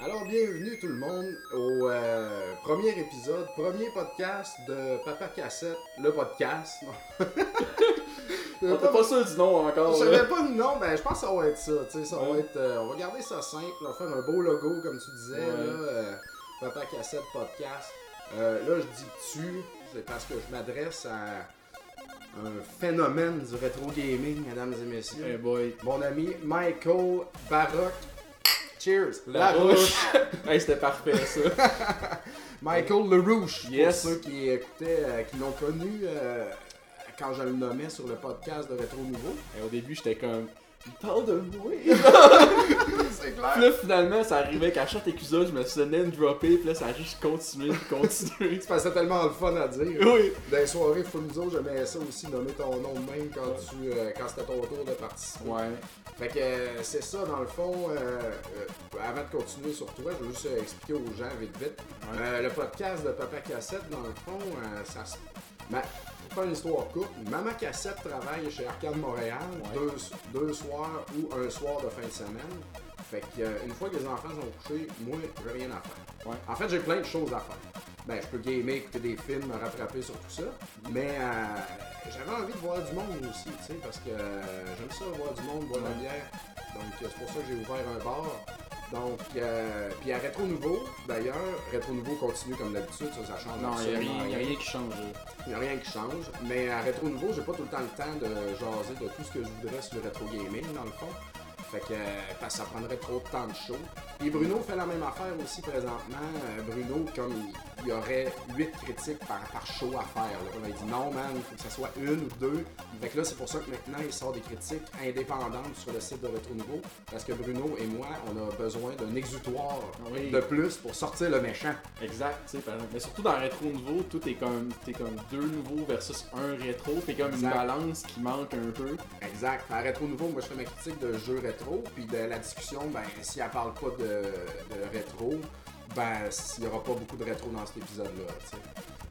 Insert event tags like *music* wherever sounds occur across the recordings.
Alors, bienvenue tout le monde au euh, premier épisode, premier podcast de Papa Cassette, le podcast. *laughs* On t'a pas sûr du nom encore. Je savais pas le nom, ben je pense que ça va être ça. tu sais, ça va être, euh, on va garder ça simple, on va faire un beau logo comme tu disais. Ouais. Là, euh, Papa Cassette Podcast. Euh, là, je dis tu, c'est parce que je m'adresse à un phénomène du rétro gaming, mesdames et messieurs. Hey boy. Mon ami Michael Baroque. Cheers! La rouche. *laughs* hey, c'était parfait ça. *laughs* Michael LeRouche, Yes. pour ceux qui écoutaient, qui l'ont connu quand je le nommais sur le podcast de Rétro Nouveau. Hey, au début, j'étais comme. Il parle de moi. *laughs* C'est Puis clair! là, finalement, ça arrivait qu'à chaque épisode, je me faisais name dropper. Puis là, ça a juste continué, puis continué. C'est parce que c'est tellement le fun à dire. oui. Dans les soirées Funzo, j'aimais ça aussi, nommer ton nom de même quand, tu, euh, quand c'était ton tour de participer. Ouais. Fait que euh, c'est ça, dans le fond, euh, euh, avant de continuer sur toi, je veux juste expliquer aux gens vite vite. Ouais. Le podcast de Papa Cassette, dans le fond, euh, ça se... Ben, pour faire une histoire courte, Maman Cassette travaille chez Arcade Montréal Ouais. deux, deux soirs ou un soir de fin de semaine. Fait que euh, une fois que les enfants sont couchés, moi, j'ai rien à faire. Ouais. En fait, j'ai plein de choses à faire. Ben, je peux gamer, écouter des films, me rattraper sur tout ça. Mais euh, j'avais envie de voir du monde aussi, tu sais, parce que euh, j'aime ça, voir du monde, boire de la bière. Donc, c'est pour ça que j'ai ouvert un bar. Donc, euh, puis à Rétro Nouveau, d'ailleurs, Rétro Nouveau continue comme d'habitude, ça, ça change Non, il n'y a, rien qui change. il n'y a rien qui change. Mais à Rétro Nouveau, j'ai pas tout le temps le temps de jaser de tout ce que je voudrais sur le rétro gaming, dans le fond. Fait que, parce que ça prendrait trop de temps de show. Et Bruno fait la même affaire aussi présentement. Euh, Bruno, comme il, il y aurait 8 critiques par, par show à faire. Là. Il dit non, man, il faut que ça soit une ou deux. Fait que là, c'est pour ça que maintenant, il sort des critiques indépendantes sur le site de Rétro Nouveau. Parce que Bruno et moi, on a besoin d'un exutoire Oui. de plus pour sortir le méchant. Exact. Mais surtout dans rétro nouveau, tout est comme, t'es comme deux nouveaux versus un rétro. T'es comme une balance qui manque un peu. Exact. À Rétro Nouveau, moi je fais ma critique de jeux rétro, puis de la discussion, ben si elle parle pas de, de rétro, ben il y aura pas beaucoup de rétro dans cet épisode-là, tu sais.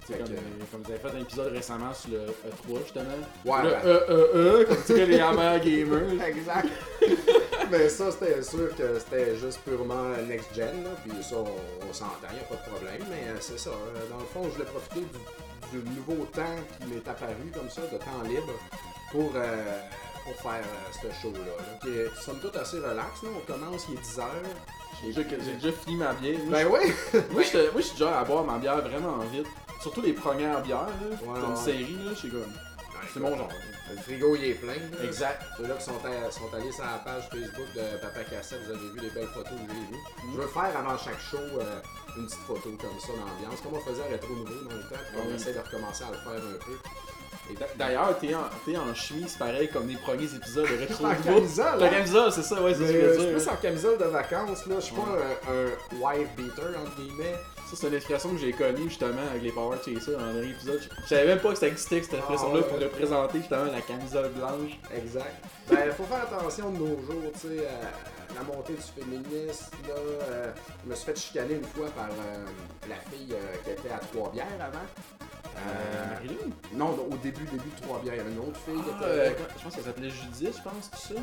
C'est Fait comme, que- euh, comme vous avez fait un épisode récemment sur le E3 justement. Ouais, le ben- E E E, comme diraient les Hammer Gamers. *laughs* Exact. *laughs* Mais ça, c'était sûr que c'était juste purement next-gen, puis ça, on, on s'entend, y a pas de problème. Mais euh, c'est ça, euh, dans le fond, je voulais profiter du, du nouveau temps qui m'est apparu comme ça, de temps libre, pour, euh, pour faire euh, ce show-là. là, somme toute assez relax. Là. On commence, il est 10h. J'ai déjà, j'ai déjà fini ma bière. Moi, Ben oui! *laughs* moi, j'étais- moi, je suis déjà à boire ma bière vraiment vite. Surtout les premières bières, là. Ouais, Comme ouais. série, là, je suis comme. C'est mon genre. Le frigo, il est plein. là. Exact. Ceux-là qui sont, à- sont allés sur la page Facebook de Papa Cassette, vous avez vu les belles photos que j'ai vues. Je veux faire avant chaque show euh, une petite photo comme ça d'ambiance, comme on faisait à Rétro Nouveau dans le temps, puis on Oui. essaie de recommencer à le faire un peu. D'ailleurs, t'es en, en chemise pareil comme les premiers épisodes de *laughs* Retro En camisole, La hein? camisole, c'est ça, ouais, c'est ce que je euh, veux je suis dire. plus là. en camisole de vacances, là. Je suis pas un, wife beater, entre guillemets. Ça, c'est une expression que j'ai connue justement avec les Power Chasers dans le dernier épisode. Je- savais même pas que ça existait, cette expression-là, Ah, ouais. pour représenter justement la camisole blanche. Exact. Ben, faut faire attention de nos jours, tu sais, à la montée du féminisme, là. euh, je me suis fait chicaner une fois par euh, la fille euh, qui était à Trois-Bières avant. Euh, non, au début, début de Trois-Bières, il y avait une autre fille Ah, euh, je pense qu'elle s'appelait Judith, je pense, tout ça.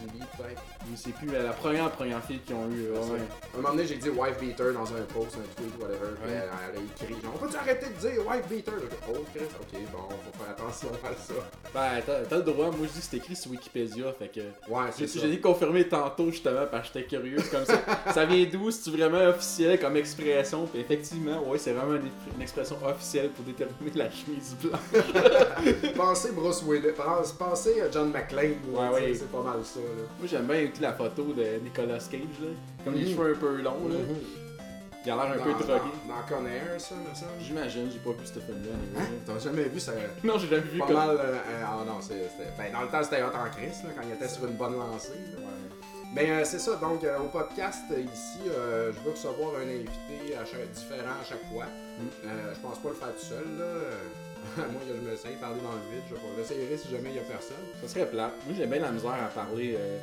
Julie, peut-être. Je sais plus, la la première première fille qu'ils ont eu. C'est ouais. ça. Un moment donné, j'ai dit wife beater dans un post, un tweet, whatever. Puis elle, elle a écrit genre, on peut-tu arrêter de dire wife beater? J'ai Oh, Chris, ok, bon, faut faire attention à ça. Ben, t'as t'as le droit, moi je dis que c'est écrit sur Wikipédia, fait que. Ouais, J'ai c'est ça. j'ai dit confirmer tantôt justement parce que j'étais curieux, c'est comme ça. *laughs* ça vient d'où? C'est vraiment officiel comme expression? Puis effectivement, ouais, c'est vraiment une, une expression officielle pour déterminer la chemise blanche. *laughs* Pensez Bruce Willis, pense- pensez à John McClane. Ouais, ouais. C'est pas mal ça, là. Moi j'aime bien la photo de Nicolas Cage, là. Comme les Mhm. cheveux un peu longs, là. Il a l'air un dans, peu drogué. Dans, dans Con Air, ça, me semble. J'imagine, j'ai pas vu ce film-là. Hein? anyway. T'as jamais vu ça? *laughs* Non, j'ai jamais vu Pas comme. mal. euh, euh, ah non, c'était. Ben, dans le temps, c'était hot en Chris, là, quand il était sur une bonne lancée. là. Euh, c'est ça, donc euh, au podcast euh, ici, euh, je veux recevoir un invité à chaque- différent à chaque fois. Euh, je pense pas le faire tout seul, là. *laughs* Moi, je me sais parler dans le vide, je vais pas l'essayer si jamais il y a personne. Ça serait plat. Moi j'ai bien la misère à parler euh,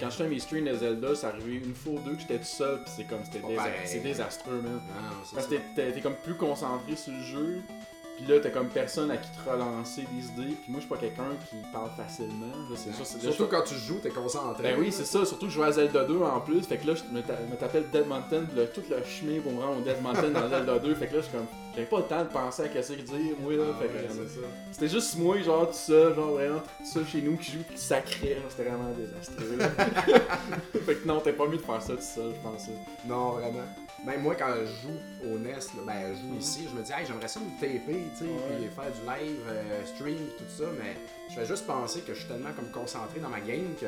quand je fais mes streams de Zelda, ça arrivait une fois ou deux que j'étais tout seul, pis c'est comme, c'était désa- désastreux, man. Non, Parce que t'es comme plus concentré sur le jeu, puis là t'as comme personne à qui te relancer des idées, puis moi je suis pas quelqu'un qui parle facilement. Là, c'est ça, c'est Surtout quand tu joues, t'es concentré. Ben oui, c'est ça, surtout que je joue à Zelda 2 en plus, fait que là je me t'a- me t'appelle Dead Mountain, là, tout le chemin pour me rendre au Dead Mountain dans Zelda 2, fait que là je suis comme, j'avais pas le temps de penser à qu'est-ce que dire, moi là, Ah fait ouais, que c'est ça. c'était juste moi, genre tout seul, genre vraiment tout seul chez nous qui joue qui là, c'était vraiment désastreux là. *laughs* *laughs* fait que non, t'es pas mieux de faire ça tout seul, je pense. Non, vraiment. Même moi, quand je joue au NES, là, ben, je joue ici, je me dis, hey, j'aimerais ça me taper, tu sais, Ouais. puis faire du live, euh, stream, tout ça, mais je fais juste penser que je suis tellement comme concentré dans ma game que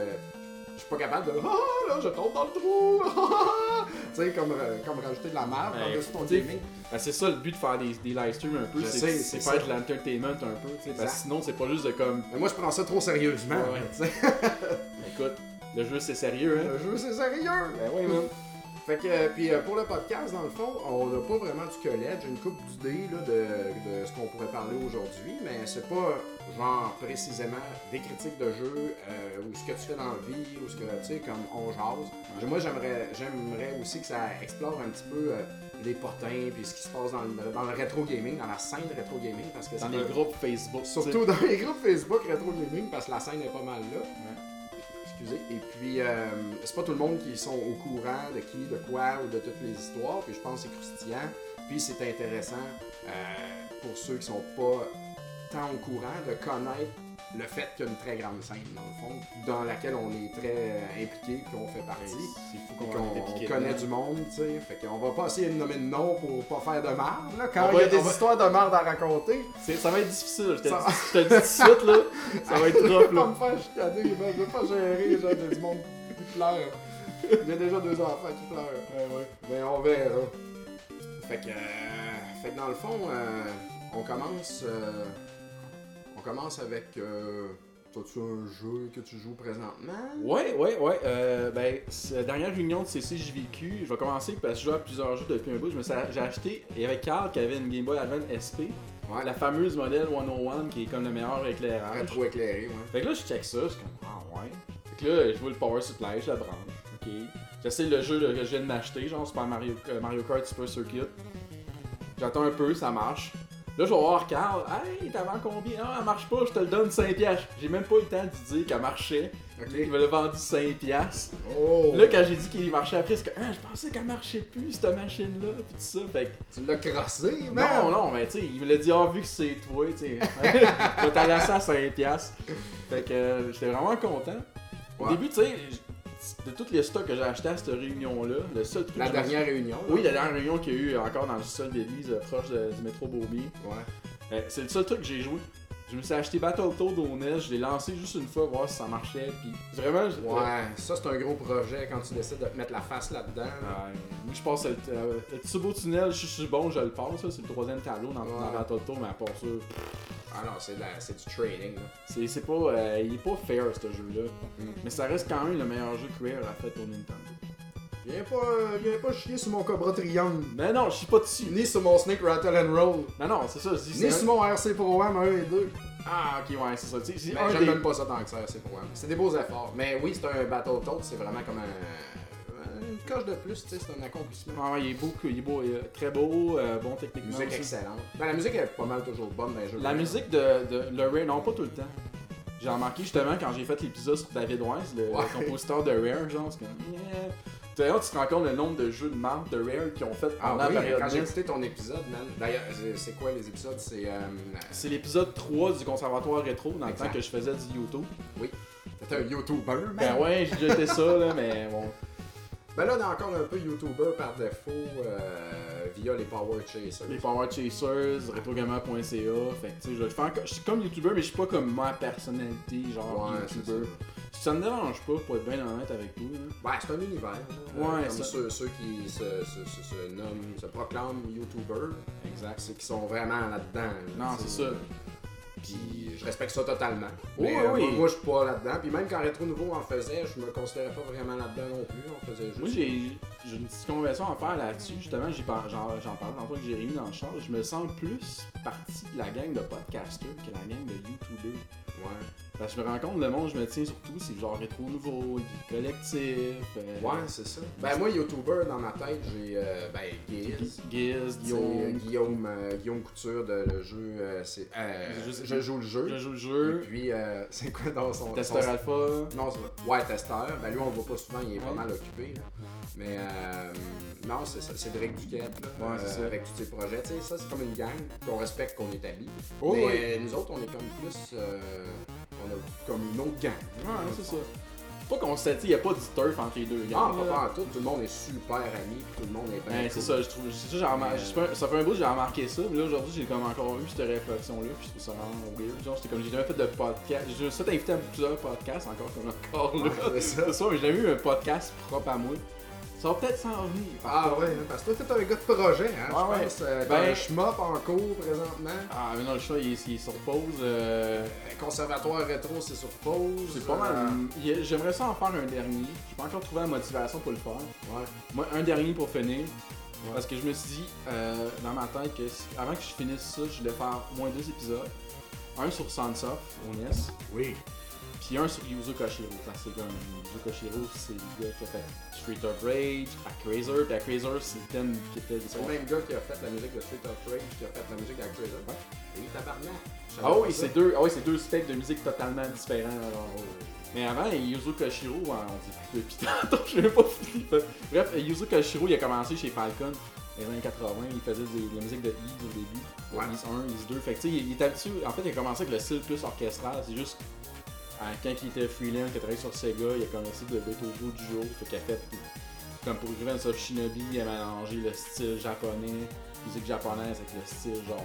je suis pas capable de, ah, là, je tombe dans le trou, *laughs* tu sais, comme, euh, comme rajouter de la merde Ben, par-dessus ton gaming. Ben, c'est ça le but de faire des, des live streams un peu, Je c'est sais, c'est c'est faire de l'entertainment un peu, tu sais, parce Exact. que sinon c'est pas juste de comme, Mais moi, je prends ça trop sérieusement, Ouais. tu sais. *laughs* écoute, le jeu c'est sérieux, hein? Le jeu, c'est sérieux. Ben oui, man. Fait que, euh, puis euh, pour le podcast, dans le fond, on n'a pas vraiment du collège. J'ai une coupe d'idées là, de, de ce qu'on pourrait parler aujourd'hui, mais c'est pas genre précisément des critiques de jeu euh, ou ce que tu fais dans la vie ou ce que tu sais, comme on jase. Moi, j'aimerais, j'aimerais aussi que ça explore un petit peu euh, les potins puis ce qui se passe dans le, dans le rétro gaming, dans la scène rétro gaming, parce que Dans les groupes Facebook. Surtout dans les groupes Facebook rétro gaming parce que la scène est pas mal là. Ouais. Et puis, euh, c'est pas tout le monde qui sont au courant de qui, de quoi ou de toutes les histoires. Puis je pense que c'est croustillant. Puis c'est intéressant euh, pour ceux qui sont pas tant au courant de connaître le fait qu'il y a une très grande scène, dans le fond, dans laquelle on est très euh, impliqué, qu'on fait partie. C'est fou Puis qu'on impliqué connaît du monde, tu sais. Fait qu'on va pas essayer de nommer de nom pour pas faire de marde, là. Quand il y a des va- histoires de marde à raconter, Ça va être difficile, je te, Ça- dis, je te dis tout de suite, là. Ça va être Je *laughs* rough, veux pas là. me faire chicaner, je veux pas gérer, genre, il y a du monde qui pleure. J'ai déjà deux enfants qui pleurent. Ouais, ouais. Mais on verra. Fait que, euh, fait que dans le fond, euh, on commence. euh, commence avec. Euh, T'as-tu un jeu que tu joues présentement? Ouais, ouais, ouais. Euh, ben, la dernière réunion de CCJVQ, je vais commencer parce que je joue à plusieurs jeux depuis un bout. J'ai acheté, il y avait Carl qui avait une Game Boy Advance SP, Ouais, la fameuse modèle 101 qui est comme le meilleur éclairage. rétro éclairé, ouais. Fait que là, je check ça, je suis comme, ah ouais. Fait que là, je vois le power supply, je la branche. Ok. J'essaie le jeu que je viens de m'acheter, genre Super Mario, euh, Mario Kart Super Circuit. J'attends un peu, ça marche. Là, je vais voir Carl. Hey, t'as vendu combien? Ah, elle marche pas, je te le donne 5$. piastres. J'ai même pas eu le temps de dire qu'elle marchait. Il me l'a vendu 5$. piastres. Oh! Là, quand j'ai dit qu'il marchait après, c'est que ah, je pensais qu'elle marchait plus, cette machine-là. Pis tout ça. Fait que Tu l'as crossé, non, man! non, mais tu sais, il me l'a dit, ah, vu que c'est toi, tu sais. *laughs* Je vais à 5$. piastres. Fait que euh, j'étais vraiment content. Au Ouais. début, tu sais, de tous les stocks que j'ai achetés à cette réunion-là, le seul truc. La dernière réunion. là. Oui, la dernière réunion qu'il y a eu encore dans le sol d'Élise, euh, proche de- du métro Beaumier. Ouais. Euh, c'est le seul truc que j'ai joué. Je me suis acheté Battletoad au NES, je l'ai lancé juste une fois, voir si ça marchait, puis vraiment, Ouais, ça c'est un gros projet quand tu décides de te mettre la face là-dedans. là. Ouais, moi je passe le, euh, le petit beau tunnel, je suis bon, je le passe, c'est le troisième tableau dans, dans Ouais. Battletoad, mais à part ça, Ah non, c'est du training. Là. c'est pas, euh, il est pas fair ce jeu-là. Mm. Mais ça reste quand même le meilleur jeu que Rare a fait au Nintendo. Viens pas, euh, viens pas chier sur mon Cobra Triangle. Mais non, je suis pas dessus. Ni sur mon Snake Rattle and Roll. Non, non, c'est ça, je dis Ni sur mon RC Pro Am 1 et 2. Ah, ok, ouais, c'est ça. Mais j'aime des- même pas ça tant que ça, RC Pro Am. C'est des beaux efforts. Mais oui, c'est un Battletoad, c'est vraiment comme un. Une coche de plus, tu sais, c'est un accomplissement. Ah, ouais, il est beau, il est beau, il est très beau, euh, bon techniquement. Musique aussi. excellente. Ben, la musique est pas mal toujours bonne dans les jeux. La de- musique de, de le Rare, non pas tout le temps. J'ai remarqué justement quand j'ai fait l'épisode sur David Wise, le, compositeur de Rare, genre, c'est comme. Yeah. D'ailleurs, tu te rends compte le nombre de jeux de marque de Rare qui ont fait Ah pendant oui, la période quand j'ai écouté ton épisode, man. D'ailleurs, c'est- quoi les épisodes? C'est. Euh, C'est l'épisode 3 du Conservatoire Rétro, dans le temps que je faisais du YouTube. T'étais un YouTuber, man. Ben ouais, été ça, là, mais bon. Ben là, on est encore un peu YouTuber par défaut euh, via les Power Chasers. Les Power Chasers, retrogamer.ca, fait que tu sais, je encore. Je suis comme YouTuber, mais je suis pas comme ma personnalité, genre Ouais, YouTuber. Ça me dérange pas, pour être bien honnête avec là. Ouais, c'est un univers. là. Ouais, comme ça- ceux, ceux qui se, se, se, se nomment, se proclament YouTuber, Exact. c'est qui sont vraiment là-dedans. là, Non, c'est ça. Puis je respecte ça totalement. Oui, mais euh, oui. Moi, moi, je suis pas là-dedans. Puis même quand Rétro Nouveau en faisait, je me considérais pas vraiment là-dedans non plus. On faisait juste. Moi, j'ai j'ai une petite conversion à faire là-dessus. Justement, j'ai j'en parlais tantôt avec Jérémy dans le char. Je me sens plus partie de la gang de podcasters que la gang de YouTubers. Ouais. Parce que je me rends compte, le monde, je me tiens surtout, c'est genre rétro nouveau, collectif. euh, Ouais, c'est ça. Ben, moi, YouTuber, dans ma tête, j'ai. euh, ben, Giz. Giz, Guillaume, Guillaume, Guillaume, euh, Guillaume Couture de le jeu. euh, c'est, euh, Je joue le jeu. je joue le Et jeu, puis, euh, *laughs* c'est quoi dans son. Testeur son- Alpha. Non, c'est Ouais, testeur. Ben lui, on le voit pas souvent, il est pas mal occupé. là. Mais euh, non, c'est ça. Cédric Duquette, là, Ouais, c'est ça. avec tous ses projets. Tu sais, ça, c'est comme une gang qu'on respecte, qu'on établit. Oh, Mais oui. euh, nous autres, on est comme plus. On a comme une autre gang. Ouais, c'est ça. Pas qu'on se il n'y a pas du turf entre les deux Non, gangs. pas, là. pas en tout. Tout le monde est super puis tout le monde est bien. Ouais, c'est cool. ça, je trouve. c'est ça, j'ai pas- ça fait un bout que j'ai remarqué ça, mais là aujourd'hui j'ai comme encore eu cette réflexion-là, puis je trouve ça vraiment weird. Genre, j'étais comme j'ai jamais fait de podcast. J'ai juste fait invité à plusieurs podcasts encore comme encore là. Ouais, c'est ça. *laughs* C'est ça, mais j'ai jamais eu un podcast propre à moi. Ça va peut-être s'en venir. Ah ouais, hein, parce que toi, t'es un gars de projet, hein? Je ouais. Euh, Ben- schmop en cours présentement. Ah, mais non, le chat il, est- il est sur pause. euh, Euh, Conservatoire rétro, c'est sur pause. c'est pas mal. Euh, J'aimerais ça en faire un dernier. J'ai pas encore trouvé la motivation pour le faire. ouais. Moi, un dernier pour finir. Parce que je me suis dit, dans ma tête, que si- avant que je finisse ça, je voulais faire au moins deux épisodes. Un sur Sunsoft, au NES, Oui. Puis un sur Yuzo Koshiro. Parce que comme Yuzo Koshiro, c'est le gars qui a fait Street of Rage, Actraiser, puis Actraiser, c'est le thème qui était C'est le même gars qui a fait la musique de Street of Rage, qui a fait la musique d'Actraiser. Oui, tabarnak. Je savais Ah pas oui, c'est deux, ah oui, c'est deux specs de musique totalement différents. alors, Mais avant, Yuzo Koshiro, on dit plus depuis *laughs* tantôt, je l'ai pas fini. Bref, Yuzo Koshiro, il a commencé chez Falcon. Dans les années 80, il faisait des- de la musique de Ease au début. Ouais. Ease 1, Ease 2. Fait que tu sais, il, il est habitué. En fait, il a commencé avec le style plus orchestral. C'est juste. Quand il était freelance, qu'il a travaillé sur Sega, il a commencé de Beethoven du jour. Fait qu'il a fait. Comme pour Revenge of Shinobi, il a mélangé le style japonais, musique japonaise avec le style genre.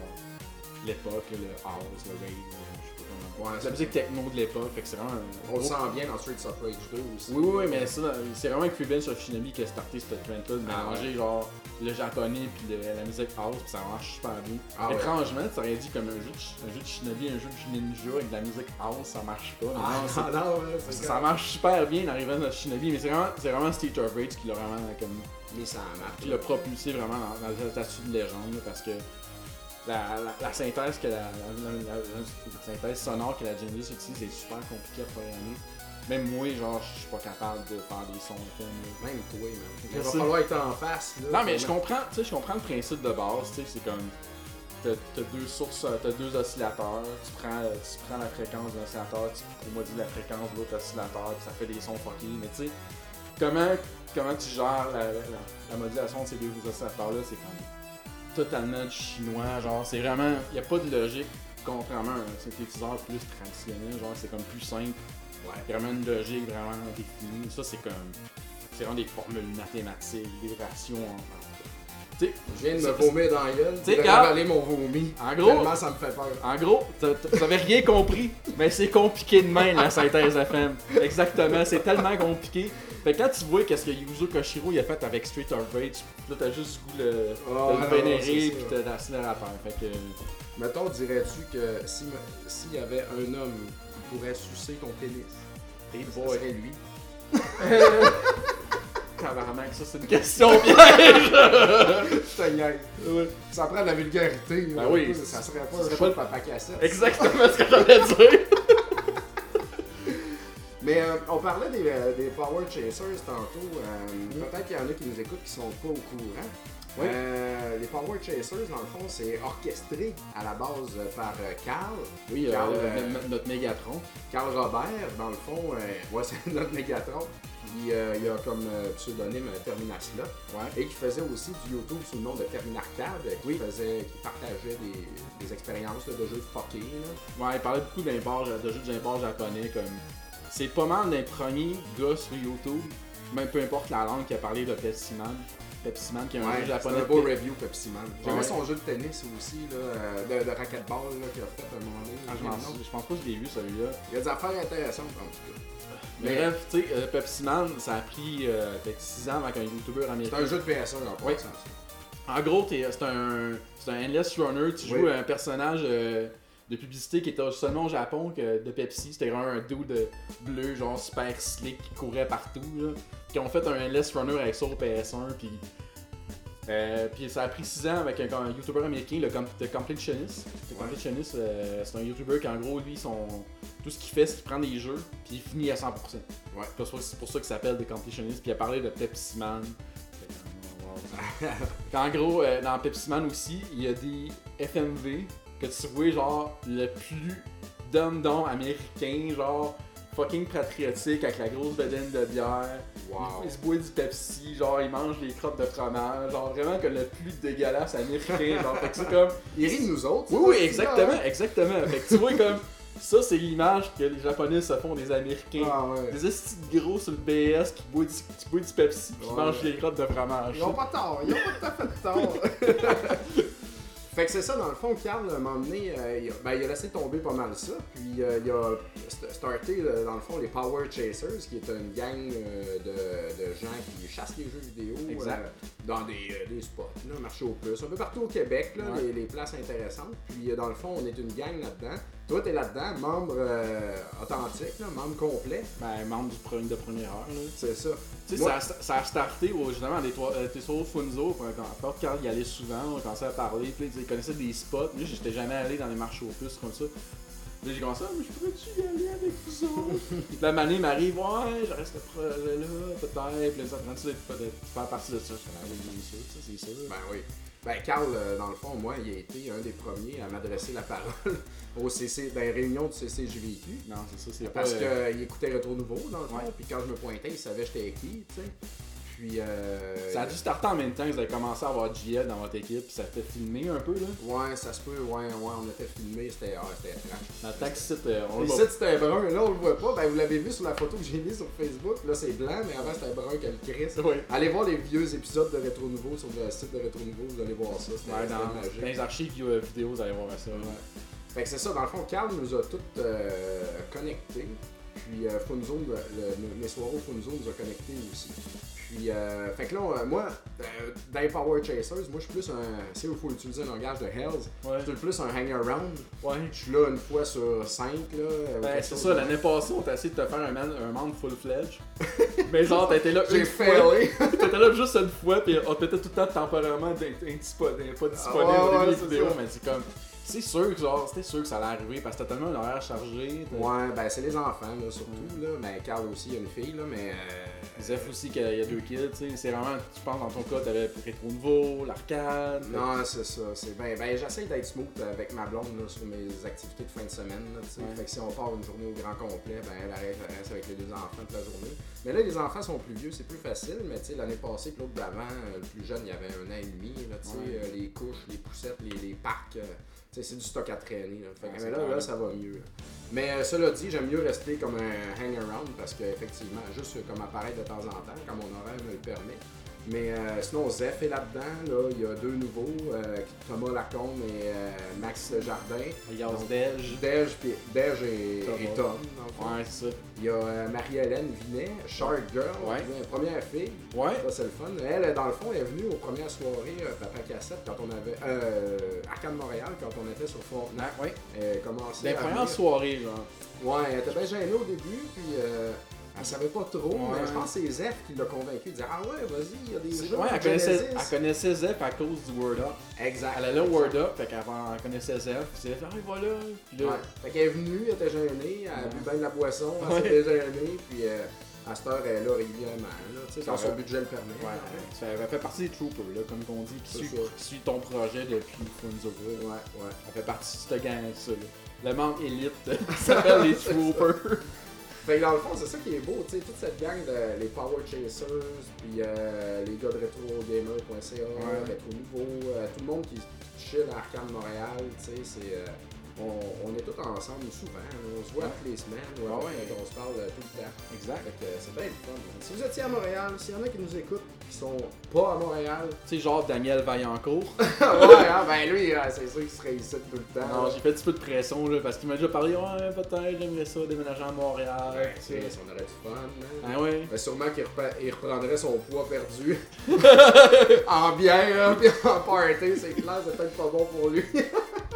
l'époque, le house, le rave, Ouais, la c'est musique techno de l'époque, fait que c'est vraiment un. On le sent bien dans Street of Rage 2 aussi. oui, oui, oui, mais ça, c'est vraiment avec Revenge of Shinobi qui a starté cette trend-là de Ah mélanger genre le japonais puis le- la musique house, puis ça marche super bien. Ah ouais. Étrangement, tu aurais dit comme un jeu, de, ch- un jeu de Shinobi, un jeu de ninja avec de la musique house, ça marche pas. Mais Ah, non, c'est- *laughs* non, ouais, c'est ça marche super bien dans Revenge of Shinobi, mais c'est vraiment, c'est vraiment Street of Rage qui l'a vraiment comme Mais ça marche. qui l'a propulsé vraiment dans, dans le statut de légende là, parce que la, la, la synthèse que la, synthèse sonore que la Genesis utilise est super compliquée à programmer. Même moi, genre, je suis pas capable de faire des sons là. Même toi, man. Il va falloir être en face. Là, Non, mais je comprends, tu sais, je comprends le principe de base, tu sais, c'est comme t'as deux sources, euh, t'as deux oscillateurs, tu prends, euh, tu prends la fréquence d'un oscillateur, tu modifies la fréquence de l'autre oscillateur, puis ça fait des sons fuckés, mais tu sais, comment, comment tu gères la, la, la- la modulation de ces deux oscillateurs-là, c'est totalement chinois, genre, c'est vraiment, y a pas de logique, contrairement à un synthétiseur plus traditionnel, genre, c'est comme plus simple, Ouais. vraiment une logique vraiment définie, ça c'est comme, c'est vraiment des formules mathématiques, des ratios en... en- Tu sais, Je viens de me vomir dans la gueule. T'sais, regarde. ravaler mon vomi. En gros- Tellement ça me fait peur. En gros, avez rien compris, mais c'est compliqué de même la synthèse FM. Exactement, c'est tellement compliqué. Fait que quand tu vois qu'est-ce que Yuzo Koshiro il a fait avec Street of Rage, là t'as juste le goût le, de le non, vénérer c'est pis t'as l'accélérateur. Fait que. Mettons, dirais-tu que si s'il y avait un homme qui pourrait sucer ton pénis, Hey ça boy. serait lui? *laughs* Tabarnak, ça c'est une question piège! *laughs* Je. Ça prend de la vulgarité. Ben oui, Ça serait pas un pas- de papa cassette. Exactement ce que j'allais dire! Mais euh, on parlait des, euh, des Power Chasers tantôt. Euh, Peut-être qu'il y en a qui nous écoutent qui sont pas au courant. Oui. Les Power Chasers, dans le fond, c'est orchestré à la base par Carl. Oui, Carl, notre- Mégatron. Carl Robert, dans le fond, ouais, *laughs* c'est notre Mégatron. Euh, il a comme pseudonyme Terminaslot. Ouais. Et qui faisait aussi du YouTube sous le nom de Terminarcade, qui, faisait, qui partageait des, des expériences là, de jeux fuckés. là. Ouais, il parlait beaucoup d'import, de jeux d'import japonais comme. C'est pas mal des premiers gars sur YouTube, même peu importe la langue, qui a parlé de Pepsi Man. Pepsi Man qui est un Ouais, jeu c'est japonais. un beau de- review Pepsi Man. J'aimais Ouais. son jeu de tennis aussi, là, euh, de, de racquetball qu'il a fait à un moment donné. Ah, je, je pense pas que je l'ai vu celui-là. Il y a des affaires intéressantes en tout cas. Mais bref, tu sais, euh, Pepsi Man, ça a pris euh, peut-être 6 ans avec un YouTuber C'est américain. un jeu de PS1 en Oui. En gros, c'est un, c'est un endless runner, tu Oui. joues un personnage euh, de publicité qui était seulement au Japon que de Pepsi. C'était vraiment un dos de bleu, genre super slick, qui courait partout. Là. Qui ont fait un Less Runner avec ça au PS1. Puis, euh, puis ça a pris 6 ans avec un, YouTuber américain, le The Completionist. The Completionist, euh, c'est un YouTuber qui, en gros, lui, son, tout ce qu'il fait, c'est qu'il prend des jeux, puis il finit à 100%. Ouais. C'est pour ça qu'il s'appelle The Completionist. Puis il a parlé de Pepsi Man. *laughs* en gros, euh, dans Pepsi Man aussi, il y a des FMV que tu vois genre le plus dum-dum américain, genre fucking patriotique avec la grosse bedaine de bière. Wow. Il, se boit du Pepsi, genre il mange des crottes de fromage, genre vraiment que le plus dégueulasse américain, genre fait que c'est comme. *laughs* Il rit de nous autres. Oui, oui, exactement, exactement. Fait que tu vois comme. Ça, c'est l'image que les Japonais se font des Américains. Ah, ouais. Des de gros sur le BS qui boit du, du Pepsi qui mangent des crottes de fromage. Ils ont pas tort, ils ont pas tout à fait tort. *laughs* Fait que c'est ça, dans le fond, Carl, à un moment donné, euh, il, a, ben, il, a, laissé tomber pas mal ça. Puis euh, il a starté, euh, dans le fond, les Power Chasers, qui est une gang de, de, gens qui chassent les jeux vidéo dans des, des spots, là, marché au plus, un peu partout au Québec, là, les, les, places intéressantes. Puis dans le fond, on est une gang là-dedans. Toi, t'es là-dedans, membre euh, authentique, là, membre complet? Ben, membre du premier de première heure. C'est ça. Tu sais, ça, ça, a starté au, justement des euh, t'es sur Funzo, quand Carl y allait souvent, on commençait à parler, puis il connaissait des spots. Moi, j'étais jamais allé dans les marchés aux puces comme ça. Là, j'ai commencé, ah, mais je pourrais-tu y aller avec vous autres? *laughs* puis la manée m'arrive, ouais, je reste projet-là, peut-être. Puis là, ça prend-tu de faire partie de ça? Je suis ah oui, bien sûr, ça, c'est sûr. Ben oui. Ben, Carl, euh, dans le fond, moi, il a été un des premiers à m'adresser la parole *laughs* au CC, dans les réunions du CCJVQ. Non, c'est ça, c'est Parce qu'il écoutait Retour Nouveau, dans le fond. Puis quand je me pointais, il savait j'étais qui, tu sais. Puis. Euh... Ça a dû starter en même temps que vous avez commencé à avoir JL dans votre équipe, puis ça fait filmé un peu, là? Ouais, ça se peut, ouais, ouais, on a fait filmer, c'était ah, étrange. La taxe site, on le voit. C'était brun, là, on le voit pas. Ben, vous l'avez vu sur la photo que j'ai mise sur Facebook, là, c'est blanc, mais avant, c'était brun comme Chris. Oui. Allez voir les vieux épisodes de Rétro Nouveau sur le site de Rétro Nouveau, vous allez voir ça. C'était ouais, dans, magique. dans les archives euh, vidéo, vous allez voir ça. Ouais. Fait que c'est ça, dans le fond, Carl nous a tous euh, connectés. Puis euh, Funzone, le, les soirées au Funzone nous a connectés aussi. Puis, euh, fait que là, euh, moi, euh, dans les Power Chasers, moi, je suis plus un. Tu sais, il faut utiliser un langage de Hells. Ouais. Je suis plus un hang-around. Ouais. Je suis là une fois sur cinq, là. Ben, c'est ça, l'année passée, on t'a essayé de te faire un, man, un membre full-fledged. *laughs* Mais genre, t'étais là *laughs* une fois. *laughs* t'étais là juste une fois, puis on te mettait tout le temps temporairement pas disponible ah, ouais, vidéos, mais c'est comme. C'est sûr que genre, c'était sûr que ça allait arriver parce que t'as tellement un horaire chargé. Ouais, ben c'est les enfants là, surtout là. Ben Carl aussi, il y a une fille là, mais. Euh... Zeph aussi qu'il y a deux kids, tu sais. C'est vraiment, tu penses dans ton cas, t'avais Rétro Nouveau, l'arcade. Non, c'est ça. C'est ben, ben j'essaie d'être smooth avec ma blonde là, sur mes activités de fin de semaine. Là, sais. Fait que si on part une journée au grand complet, ben elle reste, reste avec les deux enfants toute la journée. Mais là, les enfants sont plus vieux, c'est plus facile. Mais tu sais, l'année passée, l'autre d'avant, euh, le plus jeune, il y avait un an et demi. Là, tu sais, euh, les couches, les poussettes, les, les parcs. Euh, c'est du stock à traîner. mais là, là, ça va mieux. Mais euh, cela dit, j'aime mieux rester comme un hang-around parce qu'effectivement, juste comme apparaître de temps en temps, quand mon horaire me le permet. Mais euh, sinon, Zeph est là-dedans. Là. Il y a deux nouveaux, euh, Thomas Lacombe et euh, Max Jardin. Il y a Dej. Dej, et, Tom. ouais, c'est ça. Il y a Marie-Hélène Vinet, Shark Girl, ouais. première fille. Ouais. Ça, c'est le fun. Elle, dans le fond, est venue aux premières soirées Papa Cassette quand on avait. Euh, Arcade Montréal, quand on était sur Frontenac. Ouais. Elle commençait. Les premières soirées, genre. Ouais, elle était bien gênée au début, puis elle savait pas trop, mais je pense que c'est Zeph qui l'a convaincu de dire Ah ouais, vas-y, il y a des jeux. Ouais, elle connaissait, elle connaissait Zeph à cause du Word Up. Exact. Elle allait au Word Up, fait qu'elle connaissait Zeph, puis elle Ah, voilà. Puis là... ouais. Fait qu'elle est venue, elle était gênée, elle a bu bien de la boisson, elle s'était gênée, puis euh, à cette heure, elle est là régulièrement, là, quand son budget le permet. Ouais, ça fait partie des troopers, là, comme on dit, qui suit, ton projet depuis Funzo. Ouais, ouais. Elle fait partie de cette gang ça, là. Le membre élite *laughs* s'appelle les *laughs* troopers. *laughs* Fait que dans le fond, c'est ça qui est beau, tu sais, toute cette gang de les Power Chasers, puis euh, les gars de RetroGamer.ca, ouais. Retro Nouveau, euh, tout le monde qui chill à Arcade Montréal, tu sais, c'est. Euh, on, est tous ensemble souvent. On se voit toutes les semaines. Ah ouais, on se parle tout le temps. Exact. c'est bien le fun. Si vous étiez à Montréal, s'il y en a qui nous écoutent qui sont pas à Montréal. Tu sais, genre Daniel Vaillancourt. *laughs* ouais, hein, ben lui, c'est sûr qu'il serait ici tout le temps. Non, j'ai fait un petit peu de pression là, parce qu'il m'a déjà parlé. Ouais, peut-être, j'aimerais ça déménager à Montréal. Ouais, sais. on aurait du fun. Hein. Ah ouais. Mais sûrement qu'il reprendrait son poids perdu *laughs* en bière, puis en party. C'est clair, c'est peut-être pas bon pour lui. *laughs*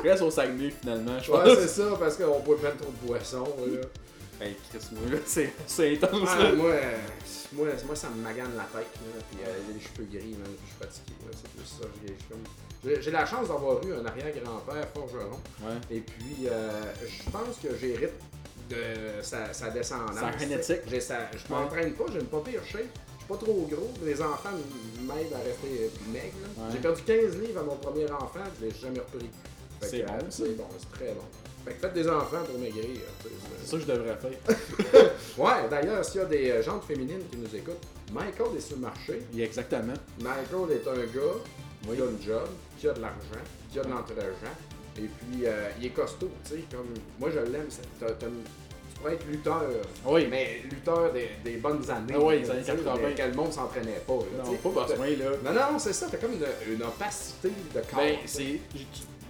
Reste au Saguenay finalement, je Ouais, c'est ça, parce qu'on boit plein trop de boissons. Là. Hey, Chris, moi, c'est, intense. là. Moi, moi, moi, ça me magane la tête. Là, puis euh, il y a les cheveux gris, man, je suis fatigué. C'est plus ça. J'ai, j'ai la chance d'avoir eu un arrière-grand-père forgeron. Ouais. Et puis, euh, je pense que j'hérite de sa, sa descendance. Sa génétique. J'ai sa, je m'entraîne pas, j'ai une pas pire shape. Je suis pas trop gros. Les enfants m'aident à rester maigre. J'ai perdu 15 livres à mon premier enfant, je l'ai jamais repris. C'est bon, c'est bon, c'est très bon. Fait que faites des enfants pour maigrir. C'est ça que je devrais faire. *laughs* ouais, d'ailleurs, s'il y a des euh, gens féminines qui nous écoutent, Michael est sur le marché. exactement. Michael est un gars qui a une job, qui a de l'argent, qui a de l'entre-argent. Et puis, euh, il est costaud, tu sais. Comme, moi, je l'aime. Tu pourrais être lutteur. Oui. Mais lutteur des, bonnes années. Ah oui, les années 80. Quel monde s'entraînait pas. Là, non, pas besoin, là. Non, non, c'est ça. T'as comme une, une opacité de corps. Ben, c'est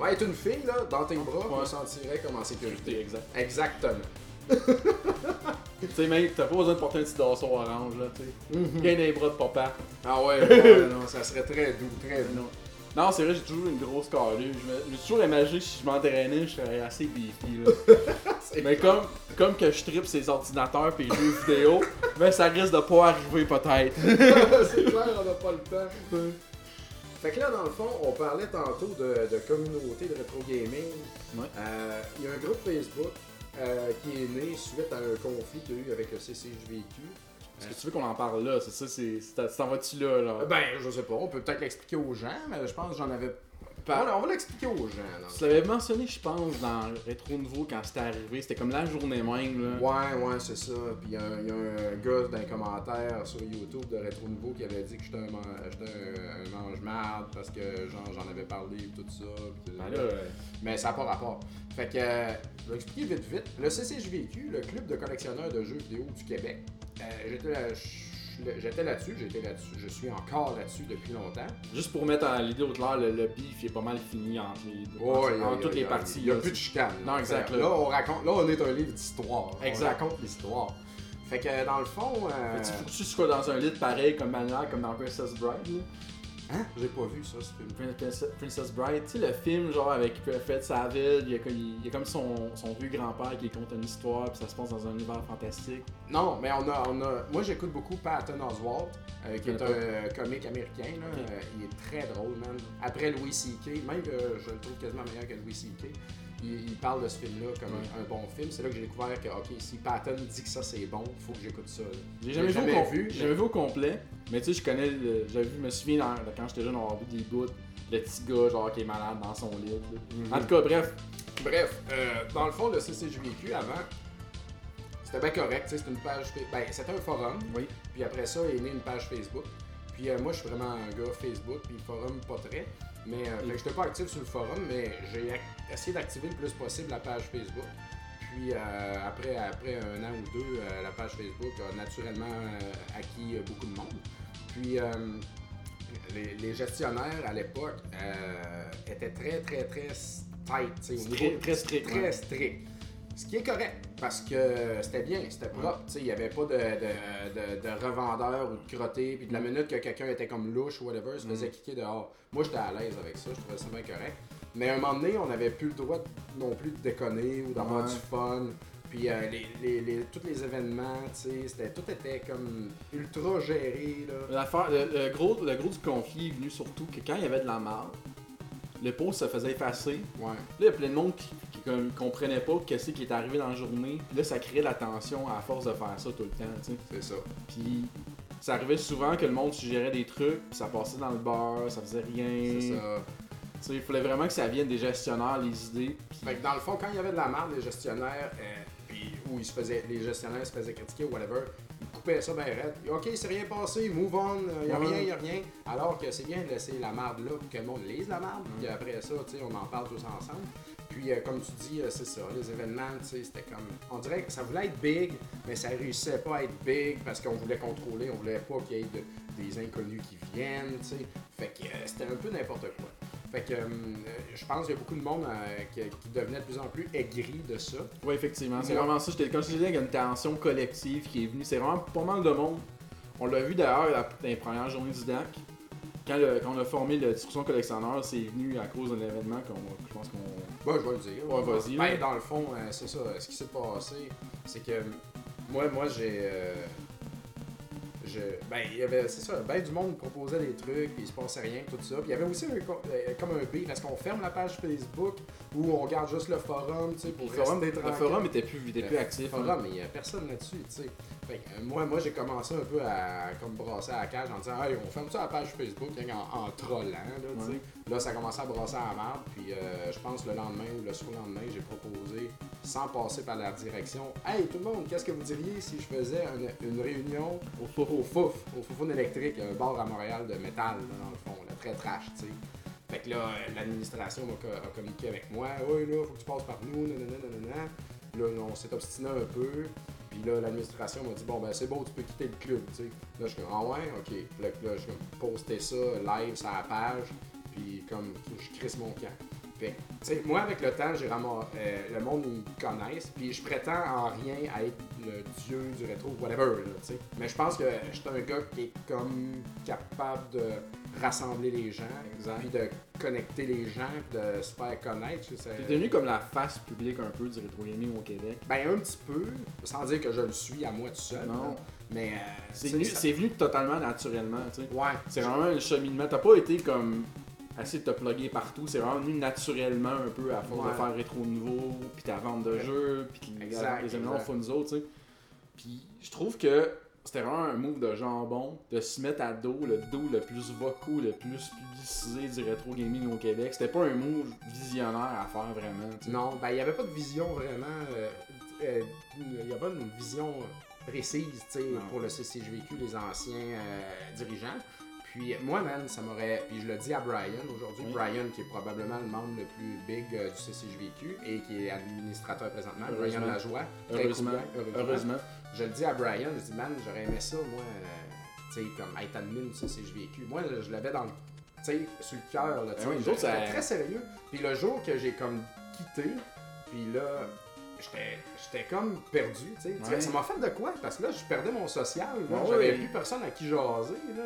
Ouais, être une fille, là, dans tes bras, on se sentirait comme en sécurité. Exact. Exactement. *laughs* tu sais, mec, t'as pas besoin de porter un petit dossard orange, là, tu sais. Mm -hmm. des bras de papa. Ah ouais, ouais *laughs* non, ça serait très doux, très doux. Non, c'est vrai, j'ai toujours une grosse carrure. J'ai toujours imaginé que si je m'entraînais, je serais assez beefy, là. *laughs* mais comme, comme que je tripe ces ordinateurs et les jeux vidéo, mais ça risque de pas arriver peut-être. c'est clair, on a pas le temps. Fait que là, dans le fond, on parlait tantôt de, communauté de rétro gaming. Euh, il y a un groupe Facebook euh, qui est né suite à un conflit qu'il y a eu avec le CCJVQ. Est-ce que tu veux qu'on en parle là? C'est ça, c'est. T'en vas-tu là, là? Ben, je sais pas, on peut peut-être l'expliquer aux gens, mais je pense que j'en avais on va l'expliquer aux gens. Tu l'avais mentionné, je pense, dans Rétro Nouveau quand c'était arrivé. C'était comme la journée même. Là. Ouais, ouais, c'est ça. Puis il y, a un gars dans les commentaires sur YouTube de Rétro Nouveau qui avait dit que j'étais un, un, mange-marde parce que j'en avais parlé et tout ça. Ben mais ça n'a pas rapport. Fait que, je vais expliquer vite vite. Le CCJVQ, le club de collectionneurs de jeux vidéo du Québec, euh, j'étais j'étais là-dessus, j'étais là-dessus, je suis encore là-dessus depuis longtemps. Juste pour mettre l'idée au clair, le, le beef est pas mal fini entre, toutes les parties. Il n'y a, plus de chicane. Non, exact. Là, on raconte, là, on est un livre d'histoire. On raconte l'histoire. Fait que dans le fond. Euh... faut que tu sois dans un lit pareil comme manuel, comme dans Princess Bride. Hein? J'ai pas vu ça, ce film. Princess, Bride, tu sais, le film genre avec Fred Savage, il y a, il y a comme son, son vieux grand-père qui compte une histoire, puis ça se passe dans un univers fantastique. Non, mais on a. On a moi, j'écoute beaucoup Patton Oswalt, euh, qui est un comique américain. Là. Euh, il est très drôle, man. Après Louis C.K., même que je le trouve quasiment meilleur que Louis C.K il, parle de ce film-là comme un, bon film. C'est là que j'ai découvert que, ok, si Patton dit que ça c'est bon, il faut que j'écoute ça. J'ai jamais, jamais, vu, J'ai jamais vu au complet, mais tu sais, je connais, j'ai vu, je me souviens quand j'étais jeune, on a vu des bouts, le petit gars genre qui est malade dans son lit. Mhm. En tout cas, bref. Bref, euh, dans le fond, le CCJVQ avant, c'était bien correct, c'était une page, ben, c'était un forum. Oui. Puis après ça, il est né une page Facebook. Puis euh, moi, je suis vraiment un gars Facebook, puis forum, pas très. Mais euh, je n'étais pas actif sur le forum, mais j'ai essayé d'activer le plus possible la page Facebook. Puis euh, après, après un an ou deux, euh, la page Facebook a naturellement acquis beaucoup de monde. Puis les, gestionnaires à l'époque étaient très, très, très tight. Au niveau, très strict. Très strict. Ce qui est correct, parce que c'était bien, c'était propre. Il n'y avait pas de, de, de, revendeur ou de crotté. Puis de la minute que quelqu'un était comme louche ou whatever, se faisait mm. kicker dehors. Moi, j'étais à l'aise avec ça, je trouvais ça bien correct. Mais à un moment donné, on n'avait plus le droit non plus de déconner ou d'avoir du fun. Puis euh, les, les, tous les événements, c'était, tout était comme ultra géré. Là. Le, le, gros, le gros du conflit est venu surtout que quand il y avait de la marde, le pot se faisait effacer. Ouais. Là, il y a plein de monde qui, qui, comprenait pas qu'est-ce qui est arrivé dans la journée. Là, ça créait la tension à force de faire ça tout le temps, tu sais. C'est ça. Puis, ça arrivait souvent que le monde suggérait des trucs, puis ça passait dans le bar, ça faisait rien. C'est ça. Il fallait vraiment que ça vienne des gestionnaires, les idées. Fait que dans le fond, quand il y avait de la merde, les gestionnaires, euh, où ils se faisaient, les gestionnaires se faisaient critiquer ou whatever, coupait ça ben raide. Ok, c'est rien passé, move on, y a rien, y a rien. Alors que c'est bien de laisser la marde là pour que le monde lise la marde, puis après ça, on en parle tous ensemble. Puis euh, comme tu dis, euh, c'est ça, les événements, c'était comme. On dirait que ça voulait être big, mais ça réussissait pas à être big parce qu'on voulait contrôler, on voulait pas qu'il y ait des inconnus qui viennent, tu sais. Fait que euh, c'était un peu n'importe quoi. Fait que je pense qu'il y a beaucoup de monde qui, devenait de plus en plus aigri de ça. Oui, effectivement. C'est vraiment ça. Comme je disais, il y a une tension collective qui est venue. C'est vraiment pas mal de monde. On l'a vu d'ailleurs dans les premières journées du DAC quand, on a formé la discussion collectionneur, c'est venu à cause d'un événement qu'on, je pense qu'on. Ouais, je vais le dire. Ouais, vas-y. Ben, dans le fond, euh, c'est ça. Ce qui s'est passé, c'est que moi, moi j'ai. Euh, ben, il y avait, c'est ça, ben du monde proposait des trucs, puis il se passait rien, tout ça. Puis il y avait aussi un, euh, comme un B, est-ce qu'on ferme la page Facebook ou on garde juste le forum, tu sais, pour le forum, le forum était plus, était plus actif. Le forum, mais il n'y a personne là-dessus, tu sais. Euh, moi, moi j'ai commencé un peu à comme brasser à la cage en disant, hey, on ferme ça la page Facebook en, en trollant, là, tu sais. Là, ça a commencé à brasser à la merde, puis euh, je pense le lendemain ou le surlendemain, j'ai proposé, sans passer par la direction, hey, tout le monde, qu'est-ce que vous diriez si je faisais une, réunion au au Fouf, au Foufoune électrique, un bar à Montréal de métal, dans le fond, là, très trash, tu sais. Fait que là, l'administration a, communiqué avec moi. Oui, là, faut que tu passes par nous, nanana, nanana. Là, on s'est obstiné un peu. Puis là, l'administration m'a dit, bon, ben c'est bon, tu peux quitter le club, tu. Là, je suis comme, ah ouais, ok. Là, là je poster ça live sur la page. Puis comme, je crisse mon camp moi, avec le temps, j'ai ramassé. Euh, le monde me connaisse, puis je prétends en rien à être le dieu du rétro, whatever, Mais je pense que je suis un gars qui est comme capable de rassembler les gens, puis de connecter les gens, de se faire connaître. C'est devenu comme la face publique un peu du rétro gaming au Québec. Ben, un petit peu, sans dire que je le suis à moi tout seul. Non. Mais euh, c'est venu, venu, totalement naturellement, tu sais. Ouais. C'est vraiment un cheminement. T'as pas été comme assez de te plugger partout. C'est vraiment venu naturellement un peu à force de faire rétro nouveau, puis ta vente de jeux, puis les événements font nous autres, tu sais. Puis je trouve que c'était vraiment un move de jambon de se mettre à dos, le dos le plus vocaux, le plus publicisé du rétro gaming au Québec. C'était pas un move visionnaire à faire vraiment. Non, ben il y avait pas de vision vraiment. Euh, euh, il y avait pas une vision précise pour le CCJVQ, les anciens euh, dirigeants. Puis moi, man, ça m'aurait. Puis je le dis à Brian aujourd'hui. Brian, qui est probablement le membre le plus big euh, du CCJVQ et qui est administrateur présentement. Brian Lajoie. Heureusement. heureusement. Je le dis à Brian, je dis, man, j'aurais aimé ça, moi, euh, tu sais, comme être admin du CCJVQ. Moi, je l'avais dans le. Tu sais, sur le cœur, là. Tu sais, ben très sérieux. Puis le jour que j'ai comme quitté, puis là, j'étais comme perdu, tu sais. Ça m'a fait de quoi? Parce que là, je perdais mon social. J'avais plus personne à qui jaser, là.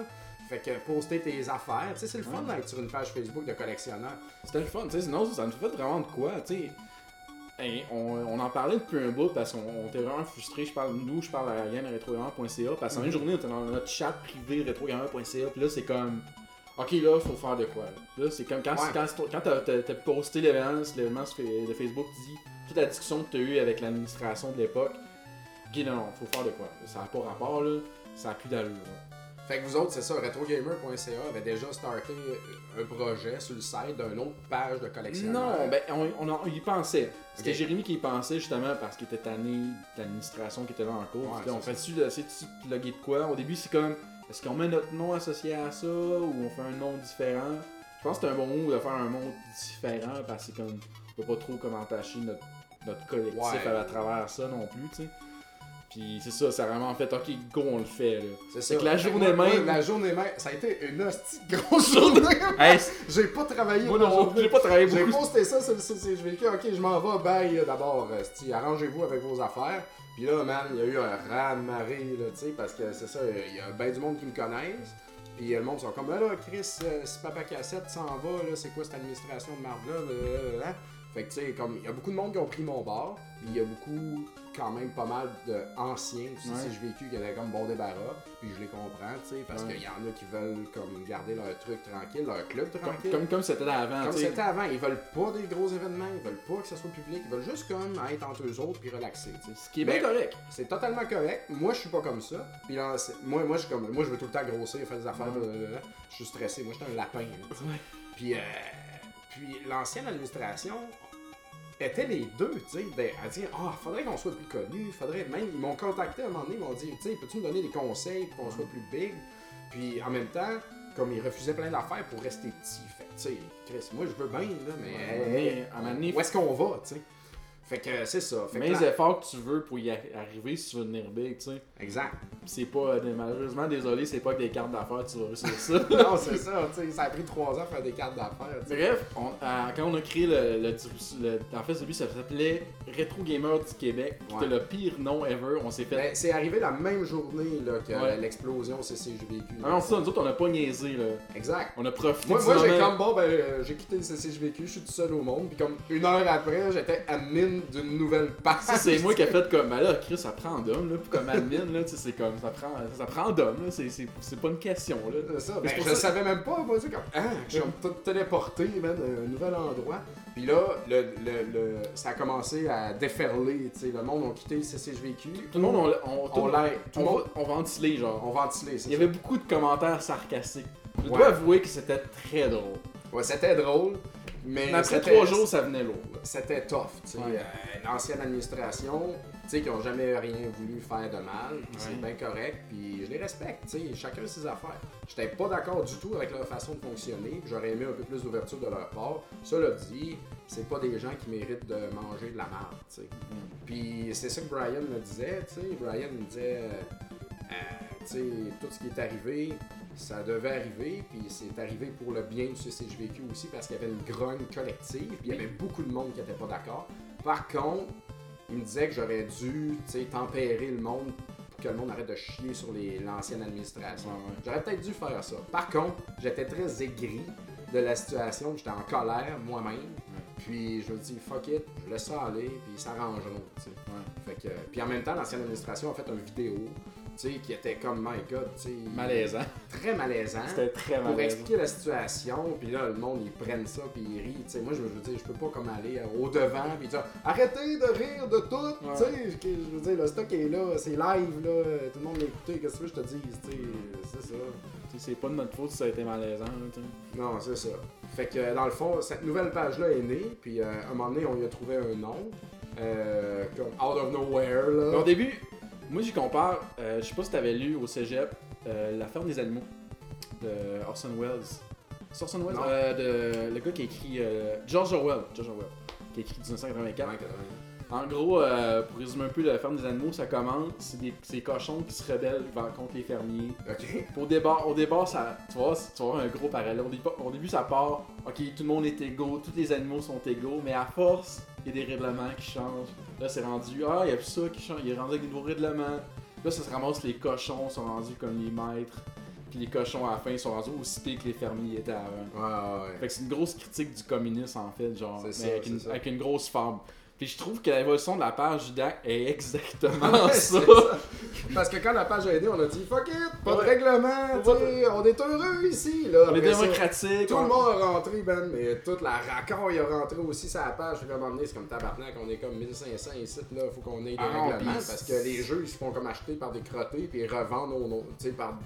Fait que poster tes affaires, tu sais, c'est le fun d'être sur une page Facebook de collectionneur. C'était le fun, tu sais, sinon ça nous fait vraiment de quoi, tu sais. On, en parlait depuis un bout parce qu'on était vraiment frustrés. Je parle, nous, je parle à Yann rétrogamer.ca parce qu'en une mm-hmm. journée, on était dans notre chat privé rétrogamer.ca. Puis là, c'est comme, ok, là, faut faire de quoi. Là, c'est comme quand, quand, quand t'as posté l'événement, l'événement de Facebook dit toute la discussion que t'as eue avec l'administration de l'époque. Ok, non, non, faut faire de quoi. Ça n'a pas rapport, là. Ça a plus d'allure. Fait que vous autres, c'est ça, retrogamer.ca avait déjà starté un projet sur le site d'une autre page de collection. Non, ben on, on, y pensait. C'était Jérémy qui y pensait justement parce qu'il était tanné de l'administration qui était là en cours. on fait dessus d'essayer de plugger de quoi? Au début, c'est comme est-ce qu'on met notre nom associé à ça ou on fait un nom différent? Je pense que c'est un bon mot de faire un nom différent parce que comme on peut pas trop comme entacher notre, notre collectif à travers ça non plus, tu sais. Puis c'est ça, ça a vraiment fait, ok, go, on le fait. C'est ça. que la journée même. la journée même, ça a été une hostie grosse journée. *laughs* j'ai pas travaillé. Moi non, j'ai pas travaillé beaucoup. J'ai posté ça sur le site vécu, ok, je m'en vais, bye d'abord, arrangez-vous avec vos affaires. Puis là, man, il y a eu un raz-de-marée, là, tu sais, parce que c'est ça, il y a ben du monde qui me connaissent. Puis le monde sont comme, ben là, Chris, euh, si Papa Cassette s'en va, là, c'est quoi cette administration de marde-là? Fait que, tu sais, comme, il y a beaucoup de monde qui ont pris mon bar, puis il y a beaucoup quand même pas mal d'anciens si j'ai vécu qui avaient comme bon débarras, puis je les comprends, tu sais, parce qu'il y en a qui veulent comme garder leur truc tranquille, leur club tranquille. Comme comme c'était avant. Comme c'était avant, ils veulent pas des gros événements, ils veulent pas que ça soit public, ils veulent juste comme être entre eux autres puis relaxer, tu sais. Ce qui est bien correct. C'est totalement correct. Moi, je suis pas comme ça. Puis là, moi, moi, je comme, moi, je veux tout le temps grossir, faire des affaires. je suis stressé. Moi, j'étais un lapin. Puis, euh, puis l'ancienne administration, étaient les deux, tu sais, à dire Ah, faudrait qu'on soit plus connu, faudrait. Même, ils m'ont contacté à un moment donné, ils m'ont dit Tu sais, peux-tu me donner des conseils pour qu'on soit plus big? Puis en même temps, comme ils refusaient plein d'affaires pour rester petit, fait tu sais, Chris, moi je veux bien, là, mais. à un moment donné, où est-ce qu'on va, tu sais? Fait que c'est ça. Fait Mais les efforts que tu veux pour y arriver si tu veux devenir big, tu sais. Exact. C'est pas, euh, malheureusement, désolé, c'est pas que des cartes d'affaires, tu vas réussir ça. *laughs* non, c'est ça, tu sais, ça a pris trois ans à faire des cartes d'affaires. Bref, quand on a créé le, le, En fait, celui ça s'appelait Retro Gamer du Québec. C'était le pire nom ever. On s'est fait. Ben, c'est arrivé la même journée là, que l'explosion CCJVQ. Ah non, ça, nous autres, on a pas niaisé, là. Exact. On a profité. Moi, moi j'ai comme, bon, ben, euh, j'ai quitté le CCJVQ, je suis tout seul au monde, puis comme une heure après, j'étais admin d'une nouvelle page. c'est moi qui ai fait comme, ben là, Chris, ça prend d'homme, là, comme admin, là, tu sais, c'est comme, ça prend, ça prend d'homme, là, c'est, pas une question, là. C'est ça, ben, je savais même pas, moi, tu comme, ah, je suis tout téléporté, man, un nouvel endroit. Puis là, le, le, le, ça a commencé à déferler, tu sais, le monde a quitté le CCJVQ. Tout le monde, on, on, on, on, on ventilait, genre. On ventilait, c'est Il y avait beaucoup de commentaires sarcastiques. Je dois avouer que c'était très drôle. Ouais, c'était drôle. Mais, après trois jours, ça venait lourd. C'était tough. tu Ouais. Euh, L'ancienne administration, qui n'ont jamais rien voulu faire de mal, c'est bien correct, puis je les respecte, sais, chacun ses affaires. J'étais pas d'accord du tout avec leur façon de fonctionner, j'aurais aimé un peu plus d'ouverture de leur part. Cela dit, c'est pas des gens qui méritent de manger de la merde. sais. Mm. Puis c'est ça que Brian me disait, tu sais. Brian me disait, euh, euh, tu sais, tout ce qui est arrivé, ça devait arriver, puis c'est arrivé pour le bien du CCJVQ aussi parce qu'il y avait une grogne collective, puis il y avait beaucoup de monde qui n'était pas d'accord. Par contre, il me disait que j'aurais dû tempérer le monde pour que le monde arrête de chier sur l'ancienne administration. J'aurais peut-être dû faire ça. Par contre, j'étais très aigri de la situation, j'étais en colère moi-même. Puis je me dis, fuck it, je laisse ça aller, puis ils s'arrangeront. Fait que, puis en même temps, l'ancienne administration a fait une vidéo sais, qui était comme, my god, tu sais. Malaisant. Très malaisant. C'était très malaisant. Pour expliquer la situation, puis là, le monde, ils prennent ça, puis ils rient. Tu sais, moi, je veux dire, je peux pas comme aller euh, au-devant, puis dire, arrêtez de rire de tout, tu sais. Je veux dire, le stock est là, c'est live, là, tout le monde l'a écouté, qu'est-ce que je te dis, tu sais, c'est ça. C'est pas de notre faute si ça a été malaisant, là, Non, c'est ça. Fait que, dans le fond, cette nouvelle page-là est née, puis euh, à un moment donné, on y a trouvé un nom. Euh, comme out of nowhere là. Au début, moi, j'y compare, euh, je sais pas si t'avais lu au cégep euh, La ferme des animaux de Orson Welles. C'est Orson Welles? Euh, de, Le gars qui a écrit. George Orwell. George Orwell. Qui a écrit 1984. En gros, pour résumer un peu la ferme des animaux, ça commence, c'est des, des cochons qui se rebellent contre les fermiers. Ok. Au départ, au départ ça, tu, vois, tu avoir un gros parallèle. Au début, ça part, ok, tout le monde est égaux, tous les animaux sont égaux, mais à force, il y a des règlements qui changent. Là, c'est rendu, ah, il y a plus ça qui change, il est rendu avec des nouveaux règlements. Là, ça se ramasse, les cochons sont rendus comme les maîtres. Puis les cochons, à la fin, sont rendus aussi pires que les fermiers étaient avant. Ouais, ouais. Fait que c'est une grosse critique du communisme, en fait, genre, avec, une, avec, une, grosse femme. Puis je trouve que l'évolution de la page DAC est exactement *laughs* ça. Parce que quand la page a aidé, on a dit fuck it, pas de règlement, on est heureux ici. Là. On est démocratique. Tout le monde a rentré, Ben, mais toute la il a rentré aussi sa page. Fait qu'à un moment donné, c'est comme tabarnak, on est comme 1500 ici, là, faut qu'on ait des ah, règlements. Parce que les jeux, ils se font comme acheter par des crottés, puis ils revendent au, par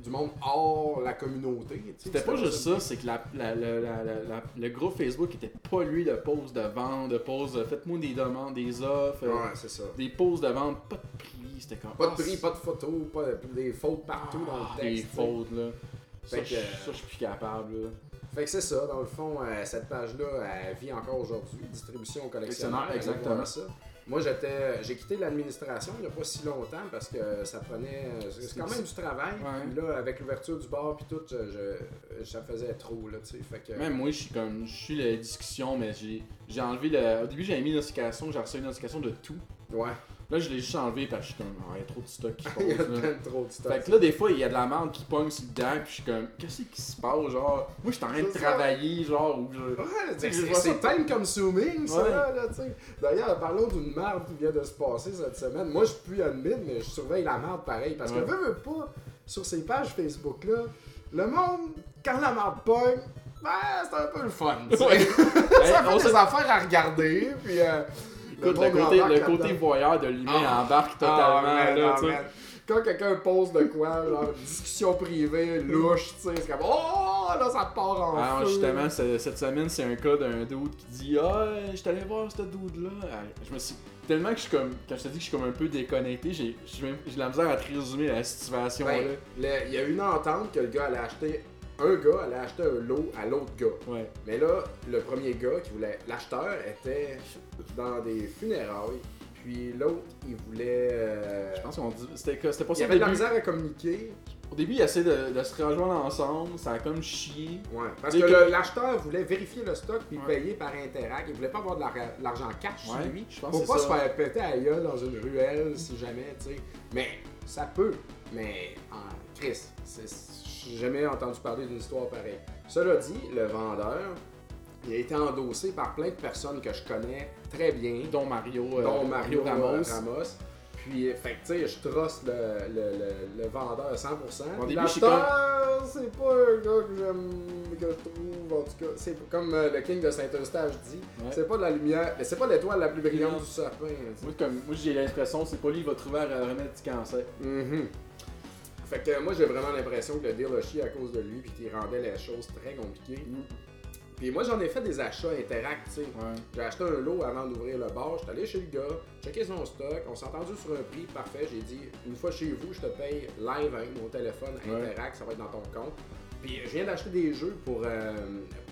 du monde hors la communauté. C'était pas juste ça, c'est que la, la, la, le groupe Facebook était pas lui de pause de vente, de pause de faites-moi des demandes, des offres, ouais, c'est ça. des pauses de vente, pas de prix, c'était comme. Pas de prix, pas de photos, pas des fautes partout dans le ah, texte. Des fautes, là. ça, je, suis plus capable, là. Fait que c'est ça, dans le fond, euh, cette page-là, elle vit encore aujourd'hui. Distribution collectionneur, exactement. ça. Moi, j'étais, j'ai quitté l'administration il n'y a pas si longtemps parce que ça prenait. C'est quand même du travail. Là, avec l'ouverture du bar puis tout, je, ça faisait trop. Là, fait que... Même moi, je suis comme. Je suis la discussion, mais j'ai, j'ai enlevé le. Au début, j'avais mis une notification, j'ai reçu une notification de tout. Ouais. Là, je l'ai juste enlevé parce que je suis comme, ah, il y a trop de stock qui passe. *laughs* il y a trop de stock. Fait que là, des fois, il y a de la merde qui pogne sur le dedans, puis je suis comme, qu'est-ce qui se passe? Genre, moi, je suis en train de travailler, genre, ou je. Ouais, c'est time consuming, ça, là, tu sais. D'ailleurs, parlons d'une merde qui vient de se passer cette semaine. Moi, je suis plus admin, mais je surveille la merde pareil. Parce que, veux, veux pas, sur ces pages Facebook-là, le monde, quand la merde pogne, ben, c'est un peu le fun. *laughs* ça fait des affaires à regarder, puis. Euh, Écoute, le, côté, le côté voyeur de l'humain ah, embarque totalement. Ah, là, quand quelqu'un pose de quoi, genre discussion privée, louche, tu sais, c'est comme Oh là ça part en ah, feu. Justement, cette semaine, c'est un cas d'un dude qui dit Ah, je allé voir ce dude là. Ah, je me suis. Tellement que je suis comme. Quand je te dis que je suis comme un peu déconnecté, j'ai la misère à te résumer la situation ben, là. Il y a une entente que le gars allait acheter un gars allait acheter un lot à l'autre gars. Ouais. Mais là, le premier gars qui voulait. L'acheteur était dans des funérailles. Puis l'autre, il voulait. euh, Je pense qu'on dit. C'était que- c'était pas il ça au avait de la début. misère à communiquer. Au début, il essaie de, de se rejoindre ensemble, ça a comme chié. Ouais. Parce que que- le- l'acheteur voulait vérifier le stock puis Ouais. payer par Interac. Il voulait pas avoir de l'ar- l'argent cash Ouais, sur lui. je pense Pour que pas c'est se ça. faire péter à gueule dans une ruelle si jamais, tu sais. Mais ça peut. Mais en Chris, c'est- j'ai jamais entendu parler d'une histoire pareille. Cela dit, le vendeur, il a été endossé par plein de personnes que je connais très bien, Dont Mario, euh, dont Mario Ramos. Ramos. Puis, fait que, tu sais, je trosse le, le, le, le vendeur à 100%. Au début, L'acheteur, c'est pas un gars que j'aime, que je trouve, en tout cas. C'est comme euh, le King de Saint-Eustache dit, Ouais. c'est pas de la lumière, c'est pas l'étoile la plus brillante Non. du sapin. tu sais. Moi, comme, moi j'ai l'impression c'est pas lui qui va trouver un remède du cancer. Mhm. Fait que moi j'ai vraiment l'impression que le deal a chié à cause de lui puis qu'il rendait les choses très compliquées. Puis moi j'en ai fait des achats interact, tu sais. Ouais. J'ai acheté un lot avant d'ouvrir le bar, j'étais allé chez le gars, checké son stock, on s'est entendu sur un prix parfait, j'ai dit une fois chez vous, je te paye live avec mon téléphone Ouais. interact, ça va être dans ton compte. Puis je viens d'acheter des jeux pour, euh,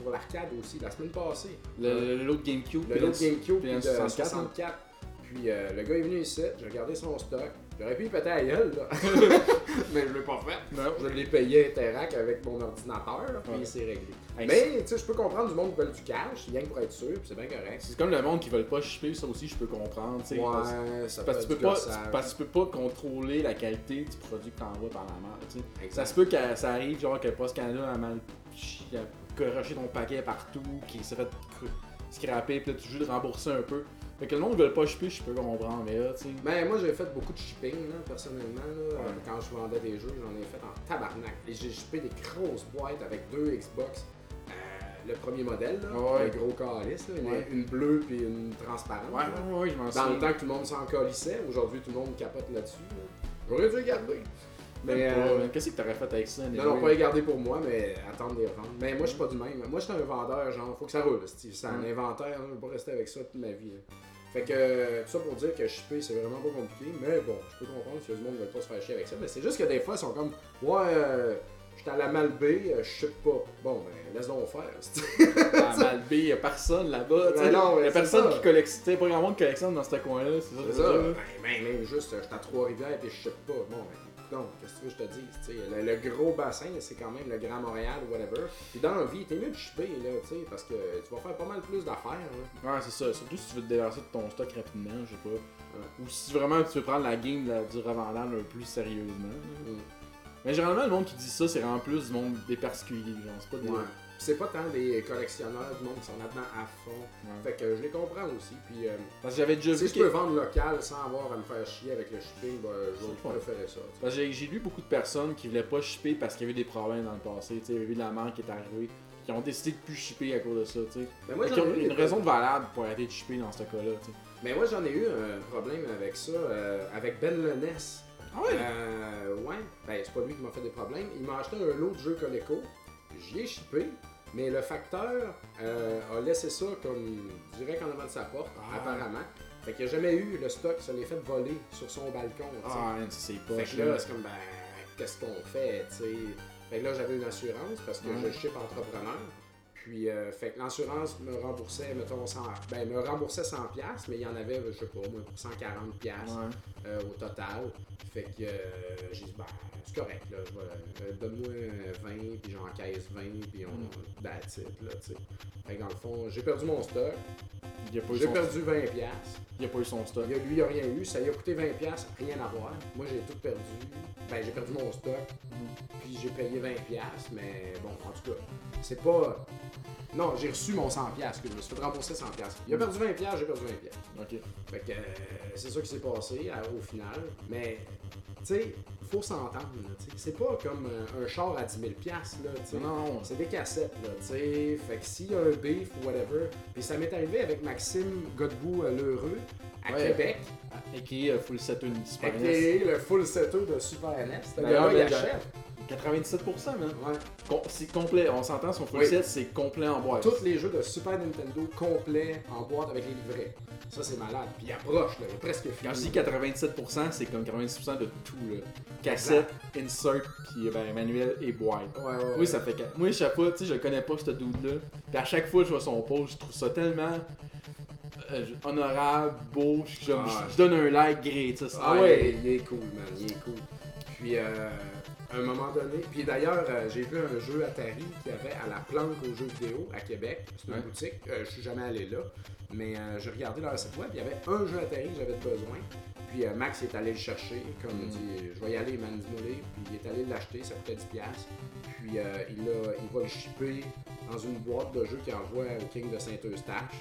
pour l'arcade aussi, la semaine passée. Le, lot de GameCube. Le lot de GameCube puis de 64, 64. Puis euh, le gars est venu ici, j'ai regardé son stock. J'aurais pu y péter à gueule, là. *laughs* mais je l'ai pas fait. Non. Je l'ai payé Interac avec mon ordinateur, là, puis Ouais. c'est réglé. Hey, mais, tu sais, je peux comprendre du monde qui veut du cash, rien que pour être sûr, puis c'est bien correct. C'est comme le monde qui veulent pas shipper, ça aussi je peux comprendre. tu sais, parce- Ouais, ça Parce que peut tu peux être pas, parce que tu peux pas contrôler la qualité du produit que t'envoies par la main. tu sais. Ça se peut que ça arrive, genre que Post Canada a mal a ton paquet partout, qu'il s'est fait cr- scraper, puis là tu joues de rembourser un peu. Fait que le monde ne veut pas shipper, je peux comprendre, mais là, tu sais. Ben, moi, j'ai fait beaucoup de shipping, là, personnellement. Là, Ouais. Quand je vendais des jeux, j'en ai fait en tabarnak. Et j'ai shippé des grosses boîtes avec deux Xbox. Euh, le premier modèle, là, Ouais. un gros calice, là, une- bleue puis une transparente. Ouais, ouais, ouais, je m'en Dans souviens. le temps que tout le monde s'en calissait, aujourd'hui tout le monde capote là-dessus. là. J'aurais dû garder. Mais, euh, mais Qu'est-ce que t'aurais fait avec ça? non, non, pas les garder pour moi, mais attendre les revendre. Mais moi, je suis pas du même. Moi, je suis un vendeur, genre, faut que ça roule. C'est un inventaire, je vais pas rester avec ça toute ma vie. là. Fait que, tout ça pour dire que shipper, c'est vraiment pas compliqué. Mais bon, je peux comprendre si le monde ne veut pas se faire chier avec ça. Mais c'est juste que des fois, ils sont comme, ouais, euh, j'étais à la Malbaie, euh, je ship pas. Bon, ben, laisse donc faire. *laughs* À Malbé, y a personne là-bas. tu sais. Ben non, mais y a personne ça. qui collectionne. Pas grand monde qui collectionne dans ce coin-là. C'est ça, C'est ça. Ben, ben, même juste, j'étais à Trois-Rivières et je ship pas. Bon, ben, non, qu'est-ce que tu veux que je te sais, Le, le gros bassin, c'est quand même le Grand Montréal ou whatever. Puis dans la vie, t'es mieux de shipper, là, tu sais, parce que tu vas faire pas mal plus d'affaires. là. Ouais, c'est ça. Surtout si tu veux te débarrasser de ton stock rapidement, je sais pas. Ou si vraiment tu veux prendre la game la- du revendable un peu plus sérieusement. là. Mm. Mais généralement, le monde qui dit ça, c'est vraiment plus du monde des particuliers. Genre, c'est pas des. Ouais. C'est pas tant des collectionneurs du monde qui sont là-dedans à fond. Ouais. Fait que je les comprends aussi. Puis euh, Parce que j'avais déjà si vu. je que- peux vendre local sans avoir à me faire chier avec le shipping, ben, je préférer ça. Parce que j'ai- lu beaucoup de personnes qui voulaient pas shipper parce qu'il y avait eu des problèmes dans le passé. tu sais, Il y avait eu de la manque qui est arrivée. Qui ont décidé de plus shipper à cause de ça. tu sais. Mais moi, eu une raison valable pour arrêter de shipper dans ce cas-là. Mais moi, j'en ai eu un problème avec ça, euh, avec Ben Leness. Ah ouais? Euh, ouais. Ben, c'est pas lui qui m'a fait des problèmes. Il m'a acheté un lot de jeux Coleco. J'y ai shippé. Mais le facteur euh, a laissé ça comme direct en avant de sa porte, Ah. apparemment. Fait qu'il a jamais eu le stock, ça l'est fait voler sur son balcon. tu sais. Ah, c'est pas. fait que là, c'est comme, ben, qu'est-ce qu'on fait, tu sais? Fait que là, j'avais une assurance parce que je ship entrepreneur. Puis, euh, fait que l'assurance me remboursait, mettons, 100, ben, me remboursait 100$, piastres, mais il y en avait, je sais pas, moi, pour 140$ piastres, Ouais. euh, au total. Fait que euh, j'ai dit, ben, c'est correct, là, euh, donne-moi 20, puis j'encaisse 20, puis on. That's it, là, tu sais. Fait que dans le fond, j'ai perdu mon stock, j'ai perdu 20$. piastres. il a pas eu son stock. Il a- lui, il a rien eu. Ça lui a coûté 20$, piastres, rien à voir. Moi, j'ai tout perdu. Ben, j'ai perdu mon stock. Puis j'ai payé 20$, piastres, mais bon, en tout cas, c'est pas. Non, j'ai reçu mon 100$, piastres, que je me suis fait rembourser 100$. piastres. Il a perdu 20$, piastres, j'ai perdu 20$. piastres. Ok. Fait que euh, c'est ça qui s'est passé à- au final. Mais, tu sais, faut s'entendre. C'est pas comme euh, un char à 10 000$, piastres, là, tu sais. Non, C'est des cassettes, là. Fait que s'il y a un beef ou whatever. Puis ça m'est arrivé avec Maxime Godbout euh, Lheureux à Ouais. Québec. Et qui a full set une Super NES. a.k.a. le full setter de Super NES. Le gars, il ben, achète. 97%, man. Ouais. c'est complet, on s'entend, son full set, c'est complet en boîte. Tous les jeux de Super Nintendo complets en boîte avec les livrets. Ça, c'est malade. Puis il approche, là, il est presque fini. Quand je dis 87%, c'est comme 96% de tout, là. Cassette, insert, puis ben, manuel et boîte. Ouais, ouais, Oui, ça fait. Moi, chaque fois, tu sais, je connais pas ce dude-là. Puis à chaque fois que je vois son post, je trouve ça tellement euh, honorable, beau. Je, Ah. je donne un like great. Ça, Ah ouais, il, est cool, man, il est cool. Puis, euh, à un moment donné, puis d'ailleurs, euh, j'ai vu un jeu Atari qui avait à la planque aux jeux vidéo à Québec. C'est une Ouais. boutique. Euh, je suis jamais allé là, mais euh, j'ai regardé leur site web. Il y avait un jeu Atari que j'avais besoin. Puis euh, Max est allé le chercher. Comme il Mm. dit, je vais y aller, dis-moi les. Puis il est allé l'acheter, ça coûtait 10$. Puis euh, il, a, il va le shipper dans une boîte de jeux qu'il envoie au King de Saint-Eustache.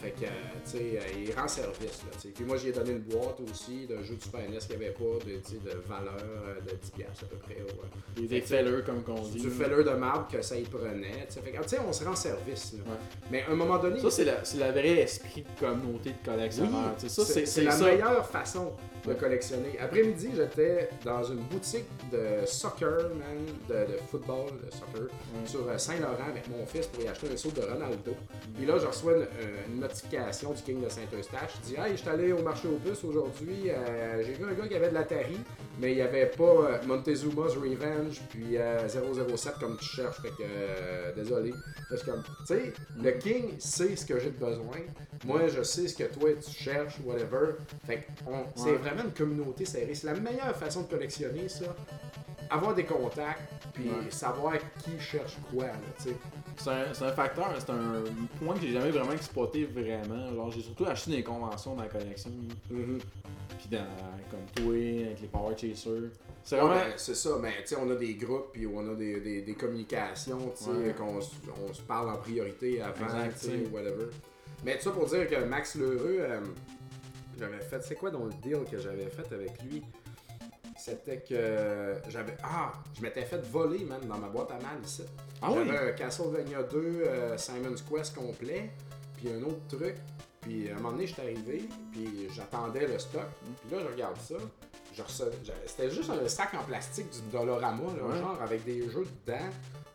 Fait que, euh, tu sais, euh, il rend service, là. Puis moi, j'ai donné une boîte aussi de jeux de Super NES qui avait pas de, de valeur euh, de 10$ à peu près. Ouais. Des fellers, comme qu'on dit. Du feller de marbre que ça y prenait, tu sais. Fait que, tu sais, on se rend service, là. Ouais. Mais à un moment donné, Ça, c'est la, c'est la vraie esprit de communauté de oui, collectionneur. Tu sais, ça, c'est c'est c'est c'est la ça. meilleure façon de collectionner. Après-midi, j'étais dans une boutique de soccer, man, de, de football, de soccer, sur euh, Saint-Laurent avec mon fils pour y acheter un saut de Ronaldo. Puis là, je reçois une, euh, une notification du King de Saint-Eustache. Je dis Hey, je suis allé au marché aux puces aujourd'hui. euh, J'ai vu un gars qui avait de l'Atari, mais il n'y avait pas euh, Montezuma's Revenge puis euh, 007 comme tu cherches. Fait que, désolé. Parce que, tu sais, le King sait ce que j'ai besoin. Moi, je sais ce que toi tu cherches, whatever. Fait que on- c'est Ouais. Vraiment une communauté serrée. C'est la meilleure façon de collectionner ça. Avoir des contacts, puis Ouais. savoir qui cherche quoi. C'est un, facteur, c'est un point que j'ai jamais vraiment exploité vraiment. Genre, j'ai surtout acheté des conventions dans la collection. Puis dans, comme toi, avec les Power Chasers. C'est Ouais, vraiment. ben, c'est ça, mais tu sais, on a des groupes, puis on a des, des, des communications, tu sais, Ouais. qu'on on se parle en priorité avant, Exact, tu sais, tu sais. whatever. Mais tout ça pour dire que Max Lheureux, euh, j'avais fait, c'est quoi dans le deal que j'avais fait avec lui? C'était que j'avais. Ah, je m'étais fait voler, man, dans ma boîte à mal ici. Ah oui? J'avais un Castlevania 2 euh, Simon's Quest complet, puis un autre truc. Puis à un moment donné, j'étais arrivé, puis j'attendais le stock. Puis là, je regarde ça. C'était juste un sac en plastique du Dolorama, là, Ouais. genre avec des jeux dedans,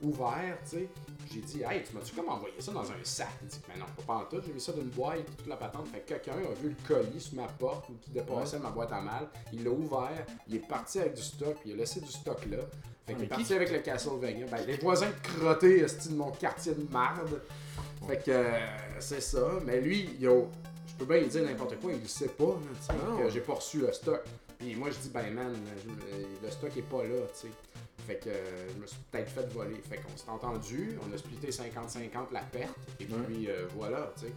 ouverts, tu sais. J'ai dit, hey, tu m'as-tu comme envoyé ça dans un sac? Il dit, mais non, pas en tout. J'ai mis ça dans une boîte, toute la patente. Fait que quelqu'un a vu le colis sur ma porte ou qui dépassait ma boîte à mal. Il l'a ouvert, il est parti avec du stock, puis il a laissé du stock là. Fait qu'il est parti qui- avec le Castlevania. Ben, les voisins crottés, de mon quartier de marde. Fait que euh, c'est ça. Mais lui, yo, je peux bien lui dire n'importe quoi, il le sait pas, que j'ai pas reçu le stock. Puis moi, je dis, ben man, le stock est pas là, tu sais. Fait que euh, je me suis peut-être fait voler. Fait qu'on s'est entendu, on a splitté 50-50 la perte, et Ouais. puis euh, voilà, tu sais.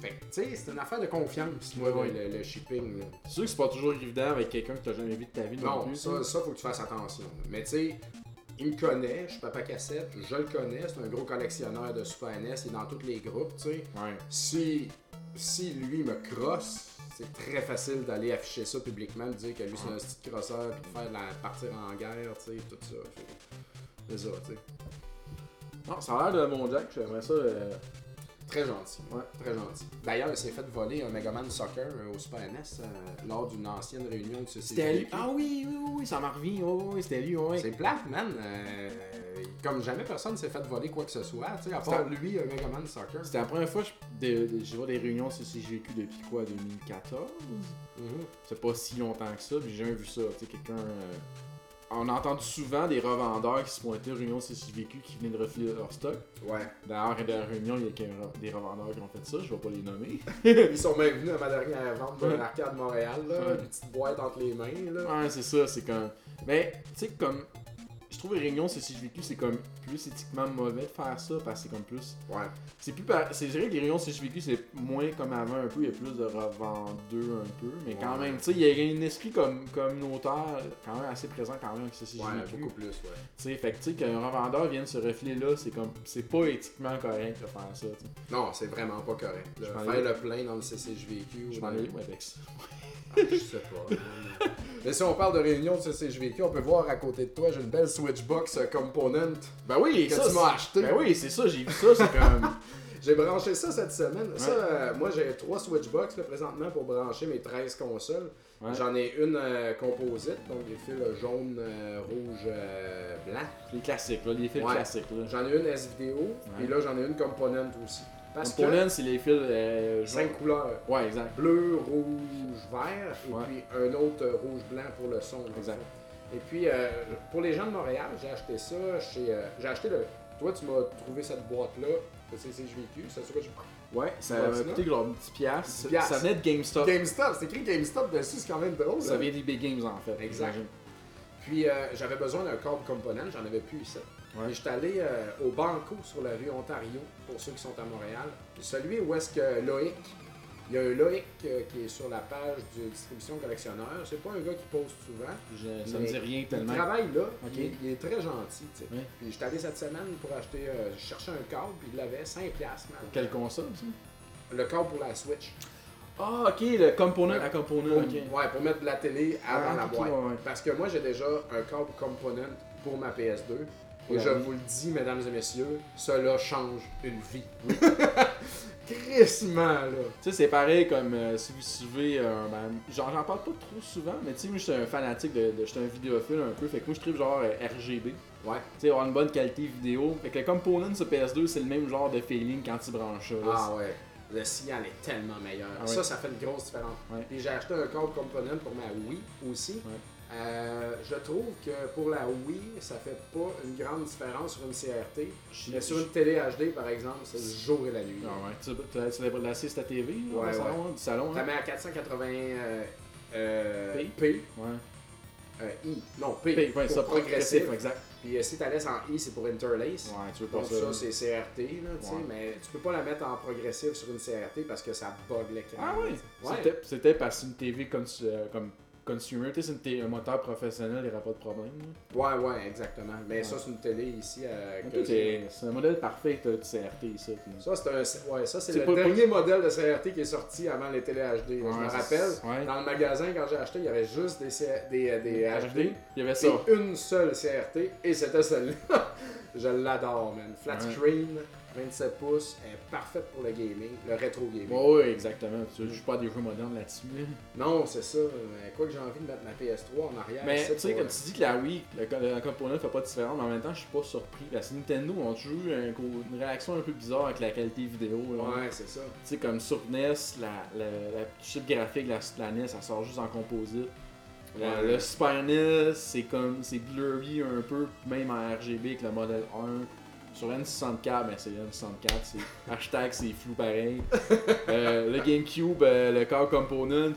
Fait que, tu sais, c'est une affaire de confiance, moi, Ouais, le, le shipping. C'est sûr que c'est pas toujours évident avec quelqu'un que t'as jamais vu de ta vie non, Non, plus. ça, ça, faut que tu fasses attention. Mais tu sais, il me connaît, je suis Papa Cassette, je le connais, c'est un gros collectionneur de Super NES, il est dans tous les groupes, tu sais. Ouais. Si, si lui me crosse, c'est très facile d'aller afficher ça publiquement, de dire que lui c'est un petit crosseur, puis de faire la, partir en guerre, tu sais, tout ça. C'est ça, tu sais. Non, ça a l'air de mon Jack, j'aimerais ça. euh, Très gentil. Ouais. Très gentil. D'ailleurs, il s'est fait voler un Megaman Soccer euh, au Super NES euh, lors d'une ancienne réunion de ce C'était lui? Ah oui, oui, oui, oui, ça m'a revu. Oh, oui, c'était lui, ouais. C'est plate, man. Euh, comme jamais personne s'est fait voler quoi que ce soit, tu sais, à part lui, un Megaman Soccer. C'était la première fois que je, de, de- je vois des réunions CCGQ depuis quoi, 2014 Mhm. C'est pas si longtemps que ça, puis j'ai jamais vu ça. Tu sais, quelqu'un. euh, On a entendu souvent des revendeurs qui se pointaient aux réunions CCVQ qui venaient de refiler leur stock. Ouais. D'ailleurs, à la réunion, il y a des revendeurs qui ont fait ça, je vais pas les nommer. *laughs* Ils sont même venus à ma dernière vente de l'arcade Montréal, là, Ouais. une petite boîte entre les mains, là. Ouais, c'est ça, c'est comme. Mais, tu sais, comme. Je trouve les réunions CCJVQ, c'est comme plus éthiquement mauvais de faire ça parce que c'est comme plus. Ouais. C'est plus. par- C'est vrai que les réunions CCJVQ, c'est moins comme avant un peu, il y a plus de revendeux un peu, mais quand Ouais. même, tu sais, il y a un esprit comme communautaire quand même assez présent quand même avec CCJVQ. Ouais, beaucoup plus, ouais. Tu sais, fait que tu sais, qu'un revendeur vienne se refiler là, c'est comme. C'est pas éthiquement correct de faire ça. Non, c'est vraiment pas correct. m'en Faire ai- le plein dans le CCJVQ. Je m'en ouais, avec ça. Je sais pas. *laughs* Mais si on parle de réunion de CCJVQ, on peut voir à côté de toi, j'ai une belle Switchbox euh, Component Ben oui, que ça. tu m'as acheté. Ben oui, c'est ça, j'ai vu ça, c'est comme. *laughs* J'ai branché ça cette semaine. Ça, euh, moi, j'ai trois Switchbox là, présentement pour brancher mes 13 consoles. J'en ai une euh, composite, donc des fils jaune, euh, rouge, euh, blanc. Les classiques, là, les fils classiques. J'en ai une S-Vidéo, et là j'en ai une component aussi. Parce component, c'est les fils. cinq couleurs. Ouais, exact. Bleu, rouge, vert, et puis un autre rouge-blanc pour le son. Exact. Et puis, pour les gens de Montréal, j'ai acheté ça chez. j'ai acheté le. Toi, tu m'as trouvé cette boîte-là, c'est CCJVQ, c'est ça que je Ouais, ça m'a coûté genre une petite pièce. Ça venait de GameStop. GameStop, c'est écrit GameStop dessus, c'est quand même drôle. Ça vient d'eBay Games en fait. Exact. Puis euh, j'avais besoin d'un corps component, j'en avais plus ici. Ouais. J'étais allé euh, au Banco sur la rue Ontario, pour ceux qui sont à Montréal. Celui où est-ce que Loïc il y a un Loïc euh, qui est sur la page de distribution collectionneur. C'est pas un gars qui pose souvent. Je, ça me dit rien tellement. Il travaille là. Il, est, très gentil. Tu sais. Puis j'étais allé cette semaine pour acheter. Euh, je cherchais un câble, puis il l'avait 5$. Pour quelle console, ça? Le câble pour la Switch. Ah, ok, le component à component. Ouais, pour mettre de la télé dans ah, la boîte. Parce que moi, j'ai déjà un câble component pour ma PS2. Et je vous le dis, mesdames et messieurs, cela change une vie. *laughs* crissement, là. Tu sais, c'est pareil comme euh, si vous suivez un. Ben, genre, j'en parle pas trop souvent, mais tu sais, moi, je suis un fanatique de. je suis un vidéophile un peu, fait que moi, je trouve genre euh, RGB. Ouais. Tu sais, avoir une bonne qualité vidéo. Fait que le component sur PS2, c'est le même genre de feeling quand tu branches ça. ah ouais. Le signal est tellement meilleur. Ah ça, ça fait une grosse différence. Et j'ai acheté un câble component pour ma Wii aussi. Euh, je trouve que pour la Wii, ça fait pas une grande différence sur une CRT. Mais sur une télé HD, par exemple, c'est le jour et la nuit. Ah ouais. Tu, tu, l'assistes à TV ouais, salon, ouais. du salon? Tu hein? mets à 480 euh, euh, P? Ouais. Euh, I. Non, P. P ouais, ça, progressif. exact. Puis euh, si tu laisses en I, c'est pour interlace. Ouais, tu veux pas Donc ça, c'est CRT, là, tu sais, mais tu peux pas la mettre en progressif sur une CRT parce que ça bug l'écran. Ah oui? Ouais. C'était parce qu'une TV comme, comme consumer, tu sais, c'est un moteur professionnel, il n'y aura pas de problème. Ouais, ouais, exactement. Mais ça, c'est une télé ici. Euh, c'est un modèle parfait de CRT ici. Ça, c'est un... ouais, ça, c'est le dernier modèle de CRT qui est sorti avant les télé HD. je me rappelle, dans le magasin, quand j'ai acheté, il y avait juste des, des, des HD. Il y avait ça. Et une seule CRT, et c'était celle-là. *laughs* je l'adore, man. Flat screen. 27 pouces, est parfaite pour le gaming, le rétro gaming. oui, exactement. Tu joues pas à des jeux modernes là-dessus. Non, c'est ça. Mais quoi que j'ai envie de mettre ma PS3 en arrière. Mais tu sais, comme tu dis que la Wii, le, component fait pas de différence, mais en même temps, je suis pas surpris. Parce que Nintendo ont toujours eu une réaction un peu bizarre avec la qualité vidéo. Ouais, c'est ça. Tu sais, comme sur NES, la, la, la chip graphique de la, la NES, ça sort juste en composite. Le Super NES, c'est comme, c'est blurry un peu, même en RGB avec le modèle 1. Sur N64, ben c'est N64, c'est hashtag c'est flou pareil. *laughs* Euh, le GameCube, euh, le Core Component,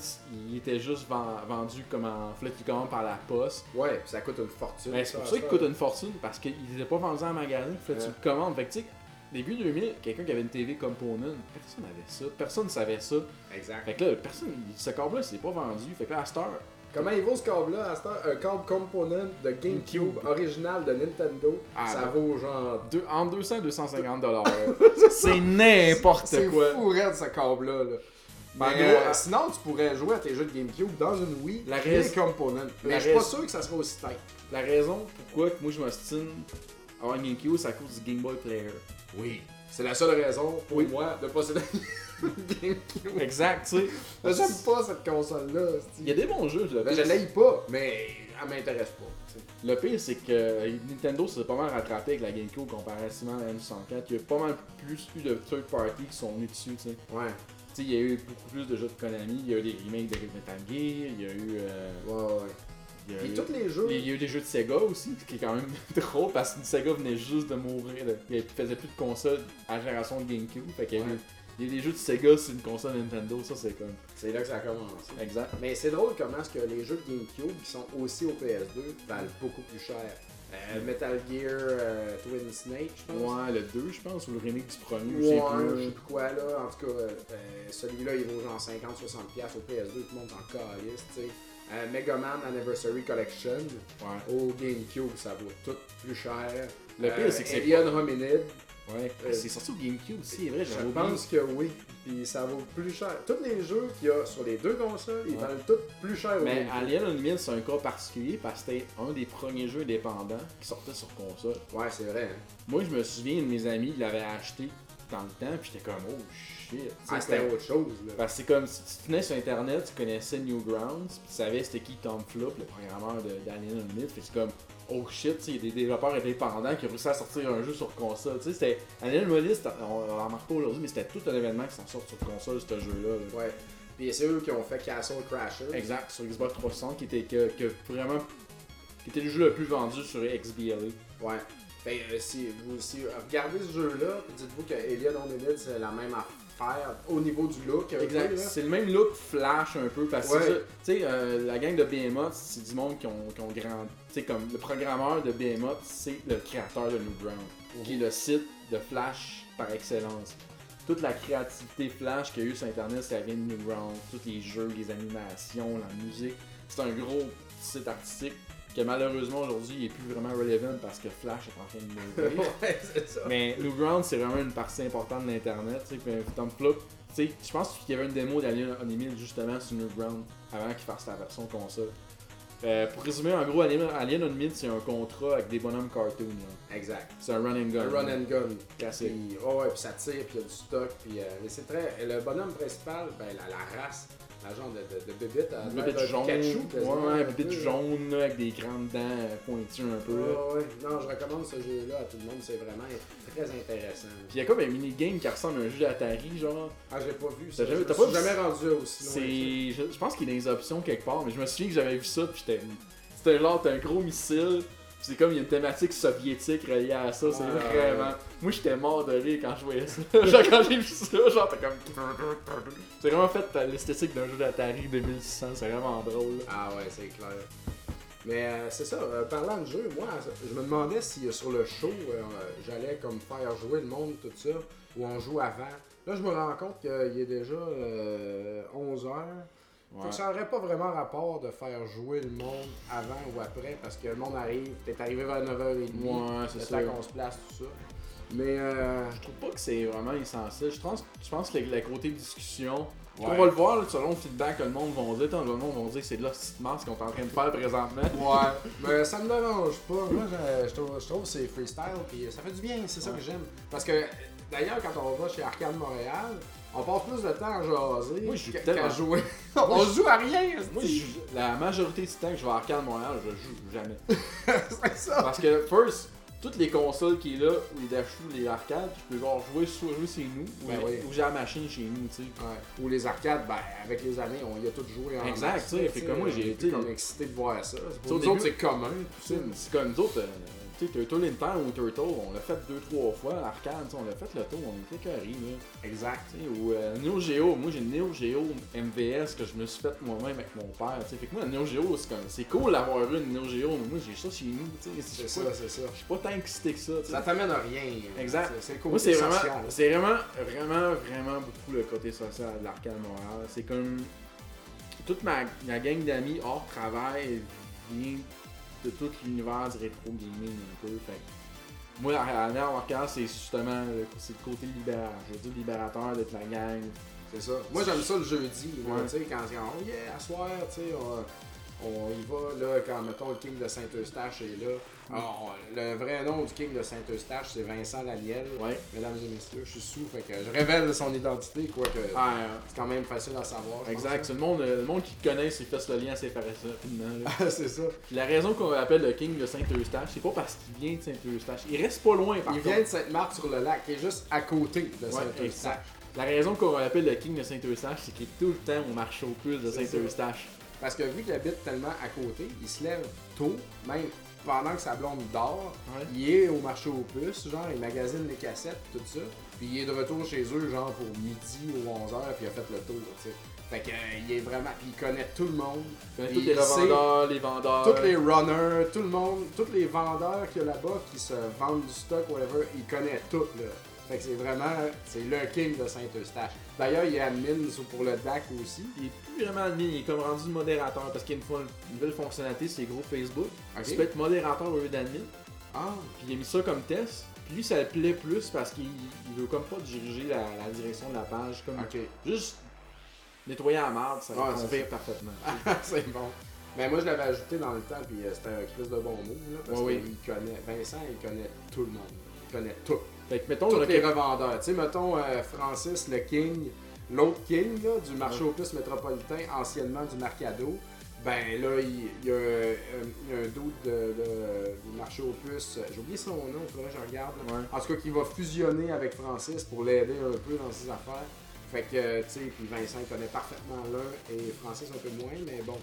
il était juste vendu comme en flexible par la poste. Ouais, ça coûte une fortune. Ben, c'est pour ça, qu'il coûte une fortune parce qu'il n'était pas vendu en magasin, il fallait que tu le commandes. Fait que tu sais, début 2000, quelqu'un qui avait une TV Component, personne n'avait ça, personne ne savait ça. Exact. Fait que là, personne, ce câble-là, c'est pas vendu. Fait que là, à cette heure, Comment il vaut ce câble-là Un câble component de GameCube original de Nintendo. Ah, ça vaut genre. Deux, entre 200 et 250 dollars. *laughs* c'est n'importe quoi. C'est fou de ce câble-là. Ben, euh, sinon, tu pourrais jouer à tes jeux de GameCube dans une Wii la raison... component. Mais je suis pas sûr que ça sera aussi tight. La raison pourquoi moi je m'ostine à avoir un GameCube, c'est à cause du Game Boy Player. Oui. C'est la seule raison pour moi de posséder GameCube. Exact, tu sais. J'aime pas cette console-là. Il y a des bons jeux, je ben, Je l'aime pas, mais elle m'intéresse pas. Le pire, c'est que Nintendo s'est pas mal rattrapé avec la GameCube comparativement à la N64. Il y a pas mal plus eu de third party qui sont venus dessus, tu sais. Ouais. Tu sais, il y a eu beaucoup plus de jeux de Konami, il y a eu des remakes de Metal Gear, il y a eu. Euh... Ouais, ouais. Il y, a eu, tous les jeux. Il y a eu des jeux de Sega aussi, ce qui est quand même *laughs* drôle parce que Sega venait juste de mourir. Il faisait plus de consoles à la génération de GameCube. Fait qu'il y, a des jeux de Sega sur une console Nintendo, ça c'est comme. C'est là que ça a commencé. Exact. Mais c'est drôle comment est-ce que les jeux de GameCube qui sont aussi au PS2 valent beaucoup plus cher. Euh, Metal Gear euh, Twin Snake, je pense. Ouais, le 2, je pense, ou le remake du premier, ouais, je sais plus. je sais plus quoi là. En tout cas, euh, celui-là, il vaut genre 50-60$ au PS2, tout le monde en calisse, tu sais. Euh, Mega Man Anniversary Collection au GameCube, ça vaut tout plus cher. Le pire, c'est que c'est. Alien Hominid. Ouais, euh, c'est sorti au GameCube aussi, c'est vrai, Je pense que oui. Puis ça vaut plus cher. Tous les jeux qu'il y a sur les deux consoles, ils valent tous plus cher au Mais Alien Hominid, c'est un cas particulier parce que c'était un des premiers jeux indépendants qui sortait sur console. Ouais, c'est vrai. Hein. Moi, je me souviens de mes amis, ils l'avaient acheté dans le temps, puis j'étais comme, oh shit. Ah, c'était autre chose, là. Parce que c'est comme si tu tenais sur internet, tu connaissais Newgrounds, puis tu savais c'était qui Tom Flop, le programmeur d'Alien Unlimited, fait c'est comme, oh shit, il y a des développeurs indépendants qui ont réussi à sortir un jeu sur console. Tu sais, c'était. Alien Unlimited, on, on remarque pas aujourd'hui, mais c'était tout un événement qui s'en sort sur console, ce jeu-là. là. Ouais. Puis c'est eux qui ont fait Castle Crashers. Exact, sur Xbox 360, qui était que, que vraiment. qui était le jeu le plus vendu sur XBLA. Ouais. Ben, euh, si vous si, regardez ce jeu-là, dites-vous que Alien Unlimited, c'est la même affaire au niveau du look. Exact. C'est le même look flash un peu parce que tu sais, euh, la gang de Behemoth, c'est du monde qui ont, qui ont grand. Tu sais, comme le programmeur de Behemoth, c'est le créateur de Newground, qui est le site de Flash par excellence toute la créativité flash qu'il y a eu sur internet, ça vient de Newground, tous les jeux, les animations, la musique. C'est un gros site artistique que malheureusement aujourd'hui il est plus vraiment relevant parce que Flash est en train de *laughs* mourir. ouais, c'est ça. Mais Newground c'est vraiment une partie importante de l'internet. Tu sais, je pense qu'il y avait une démo d'Alien Unlimited justement sur Newground avant qu'il fasse la version console. Euh, pour résumer, en gros, Alien, Alien Unlimited, c'est un contrat avec des bonhommes cartoon. Exact. C'est un run and gun. Un run and gun. Classique. Puis, oh ouais, puis ça tire, puis il y a du stock. Puis, euh, mais c'est très. Le bonhomme principal, ben, la, la race, genre de, de, de bébite, à bébite jaune. Pikachu, ouais, ouais, bébite jaune avec des grandes dents pointues un peu. Ouais, ouais. Non, je recommande ce jeu-là à tout le monde, c'est vraiment très intéressant. Puis il y a comme un mini-game qui ressemble à un jeu d'Atari, genre. Ah, j'ai pas vu ça. Jamais, t'as pas jamais rendu aussi loin. Je, je pense qu'il y a des options quelque part, mais je me souviens que j'avais vu ça, puis j'étais c'était genre, t'as un gros missile. C'est comme il y a une thématique soviétique reliée à ça, c'est vraiment. Moi j'étais mort de rire quand je voyais ça. *laughs* genre quand j'ai vu ça, genre t'as comme. C'est vraiment fait l'esthétique d'un jeu d'Atari 2600, c'est vraiment drôle. Ah ouais, c'est clair. Mais euh, c'est ça, euh, parlant de jeu, moi je me demandais si sur le show euh, j'allais comme faire jouer le monde, tout ça, ou on joue avant. Là je me rends compte qu'il est déjà 11 heures. Ouais. ça n'aurait pas vraiment rapport de faire jouer le monde avant ou après parce que le monde arrive, t'es arrivé vers 9h30, ouais, c'est ça. qu'on se place, tout ça. Mais euh... je trouve pas que c'est vraiment essentiel. Je pense, je pense que le, côté discussion, on va le voir selon le feedback que le monde va dire. Le monde va dire que c'est de la petite masse qu'on est en train de faire présentement. *laughs* Ouais, mais ça me dérange pas. Moi, je, trouve, je trouve que c'est freestyle puis ça fait du bien, c'est ça que j'aime. Parce que d'ailleurs, quand on va chez Arcade Montréal, on passe plus de temps à jaser Moi, je qu'à jouer. *laughs* on joue à rien. Moi, la majorité du temps que je vais à Arcade Montréal, je joue jamais. *laughs* c'est ça. Parce que, first, toutes les consoles qui est là, ou les Dashou, les arcades, je peux genre jouer soit jouer chez nous, ou, ben j'ai la machine chez nous, tu sais. Ouais. Ou les arcades, ben avec les années, on y a tous joué en Exact, tu sais. Fait comme moi, j'ai été comme excité de voir ça. Pour nous autres, c'est commun. C'est comme nous autres. Euh, tu sais, Turtle in Time ou Turtle, on l'a fait deux, trois fois, l'arcade, on l'a fait le tour, on était carré, là. Exact. ou euh, Neo Geo, moi j'ai Neo Geo MVS que je me suis fait moi-même avec mon père, tu sais. Fait que moi, Neo Geo, c'est comme, c'est cool d'avoir eu une Neo Geo, mais moi j'ai ça chez nous, tu sais. C'est ça, c'est ça. Je suis pas tant excité que ça, t'sais. Ça t'amène à rien. Exact. C'est cool. Moi, c'est vraiment, c'est vraiment, vraiment, vraiment beaucoup le côté social de l'arcade Montréal. C'est comme, toute ma, ma gang d'amis hors travail vient de tout l'univers du rétro gaming un peu. Fait. Moi, la dernière c'est justement le, c'est le côté libérateur. Je veux dire, libérateur d'être la gang. C'est ça. Moi, j'aime ça le jeudi. Ouais. Tu sais, quand, quand oh yeah, à soir, tu sais, on y va, là, quand, mettons, le King de Saint-Eustache est là. Alors, le vrai nom du King de Saint-Eustache, c'est Vincent Laniel. Ouais. Mesdames et messieurs, je suis sous, fait que je révèle son identité, quoique ah, c'est quand même facile à savoir. Exact, c'est le monde, le monde qui te connaît, c'est fait le lien assez rapidement. *laughs* Ah, c'est ça. la raison qu'on l'appelle le King de Saint-Eustache, c'est pas parce qu'il vient de Saint-Eustache. Il reste pas loin, par Il vient de Sainte-Marthe sur le lac, qui est juste à côté de Saint-Eustache. La raison qu'on l'appelle le King de Saint-Eustache, c'est qu'il est tout le temps au marché aux puces de Saint-Eustache. Parce que vu qu'il habite tellement à côté, il se lève tôt, même pendant que sa blonde dort, il est au marché aux puces, genre, il magasine les cassettes, tout ça. Puis il est de retour chez eux, genre, pour midi ou 11h, puis il a fait le tour, tu sais. Fait qu'il euh, est vraiment. Puis il connaît tout le monde. Il tous les revendeurs, les vendeurs. Tous les runners, tout le monde, tous les vendeurs qu'il y a là-bas qui se vendent du stock, whatever, il connaît tout, là. Fait que c'est vraiment, c'est le king de Saint-Eustache. D'ailleurs, il est admin pour le DAC aussi. Il est plus vraiment admin, il est comme rendu modérateur parce qu'il y a une, nouvelle fonctionnalité sur les groupes Facebook. Tu peux être modérateur au lieu d'admin. Ah. Puis il a mis ça comme test. Puis lui, ça le plaît plus parce qu'il veut comme pas diriger la, direction de la page. Comme Juste nettoyer la marde, ça va convient parfaitement. *laughs* c'est bon. Mais moi, je l'avais ajouté dans le temps, puis euh, c'était un crise de bon mot. Là, parce qu'il connaît. Vincent, il connaît tout le monde. Il connaît tout. Fait que mettons. Tous les revendeurs. Tu sais, mettons euh, Francis, le King, l'autre King là, du marché aux puces métropolitain, anciennement du Mercado. Ben là, il, y, a, un doute de, du marché aux puces. J'ai oublié son nom, il faudrait que je regarde. En tout cas, qui va fusionner avec Francis pour l'aider un peu dans ses affaires. Fait que, tu sais, puis Vincent connaît parfaitement l'un et Francis un peu moins, mais bon.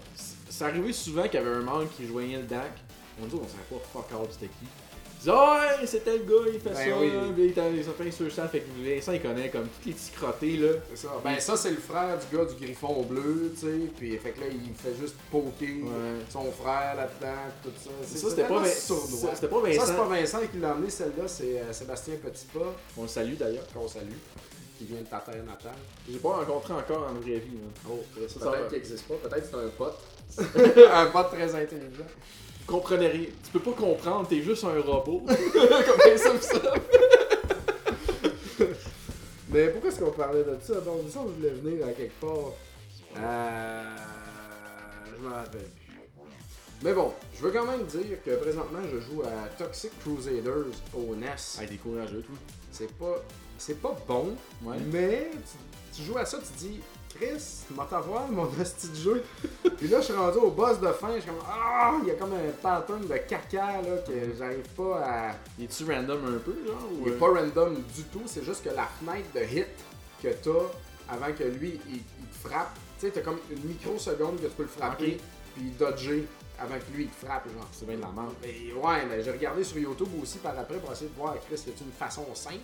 Ça arrivait souvent qu'il y avait un membre qui joignait le DAC. On dit, on savait pas fuck all c'était qui. Ils oh, c'était le gars, il fait ben ça. Oui. il est sur ça. Fait que Vincent, il connaît comme tous les petits crottés, là. C'est ça. Ben, ça, c'est le frère du gars du griffon bleu, tu sais. Puis, fait que là, il fait juste poker son frère là-dedans, tout ça. Ça, c'était pas, C'était pas Vincent. Ça, c'est pas Vincent qui l'a emmené, celle-là, c'est euh, Sébastien Petitpas. On le salue d'ailleurs. Qu'on salue qui vient de ta terre natale. J'ai pas rencontré encore en vraie vie. Oh, ça, peut-être qu'il n'existe pas. Peut-être que c'est un pote. *laughs* un pote très intelligent. Tu comprenais rien. Tu peux pas comprendre, t'es juste un robot. *laughs* Comme ça, ça. Mais pourquoi est-ce qu'on parlait de ça? Bon, ça, je voulais venir à quelque part. Euh... Je m'en rappelle mais bon, je veux quand même dire que présentement, je joue à Toxic Crusaders au NES. Ah, des courageux, tout. C'est pas c'est pas bon, mais tu, joues à ça, tu dis, Chris, tu m'as voir mon *laughs* hostie de jeu. Puis là, je suis rendu au boss de fin, je suis comme, ah, il y a comme un pattern de caca là, que j'arrive pas à. Il est-tu random un peu, genre Il est pas random du tout, c'est juste que la fenêtre de hit que t'as avant que lui, il, te frappe, tu sais, t'as comme une microseconde que tu peux le frapper, puis dodger avant que lui il te frappe, genre. C'est bien de la merde. ouais, mais j'ai regardé sur YouTube aussi par après pour essayer de voir, Chris, y a une façon simple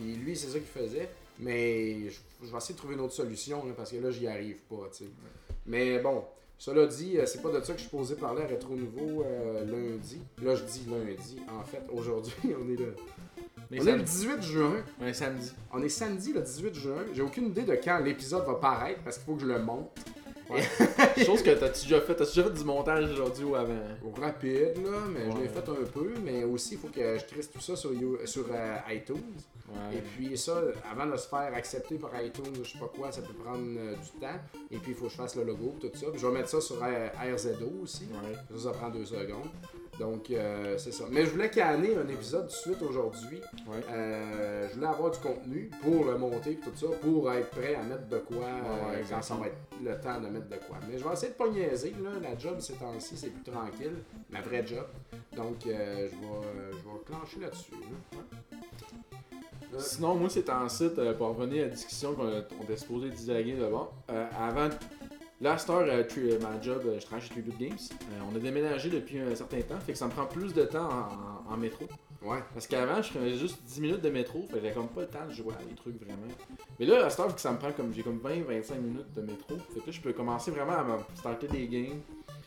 puis lui, c'est ça qu'il faisait. Mais je, vais essayer de trouver une autre solution parce que là, j'y arrive pas. Mais bon, cela dit, euh, c'est pas de ça que je suis posé parler à Rétro Nouveau euh, lundi. Là, je dis lundi. En fait, aujourd'hui, *laughs* on est le. on est le 18 juin. On est samedi. On est samedi le 18 juin. J'ai aucune idée de quand l'épisode va paraître parce qu'il faut que je le monte. *laughs* Chose que t'as déjà fait? T'as déjà fait du montage aujourd'hui ou avant? Rapide, là, mais je l'ai fait un peu. Mais aussi, il faut que je crisse tout ça sur, sur euh, iTunes. Et puis ça, avant de se faire accepter par iTunes, je sais pas quoi, ça peut prendre euh, du temps. Et puis il faut que je fasse le logo, tout ça. Puis je vais mettre ça sur euh, RZO aussi. Ça, ça prend deux secondes. Donc, euh, c'est ça. Mais je voulais canner un épisode de suite aujourd'hui. je voulais avoir du contenu pour le monter et tout ça, pour être prêt à mettre de quoi quand ça va être le temps de mettre de quoi. Mais je vais essayer de pas niaiser. Là. La job ces temps-ci, c'est plus tranquille. Ma vraie job. Donc, je, vais, je vais clencher là-dessus. Sinon, moi, c'est en site, euh, pour revenir à la discussion qu'on était supposé dialoguer. Euh, avant, là, Star, euh, ma job, je travaille chez Tribute Games. on a déménagé depuis un certain temps, fait que ça me prend plus de temps en, métro. Ouais. Parce qu'avant, je faisais juste 10 minutes de métro, fait que j'avais comme pas le temps de jouer à des trucs vraiment. Mais là, à Star, vu que ça me prend comme, j'ai comme 20-25 minutes de métro, fait que là, je peux commencer vraiment à me starter des games.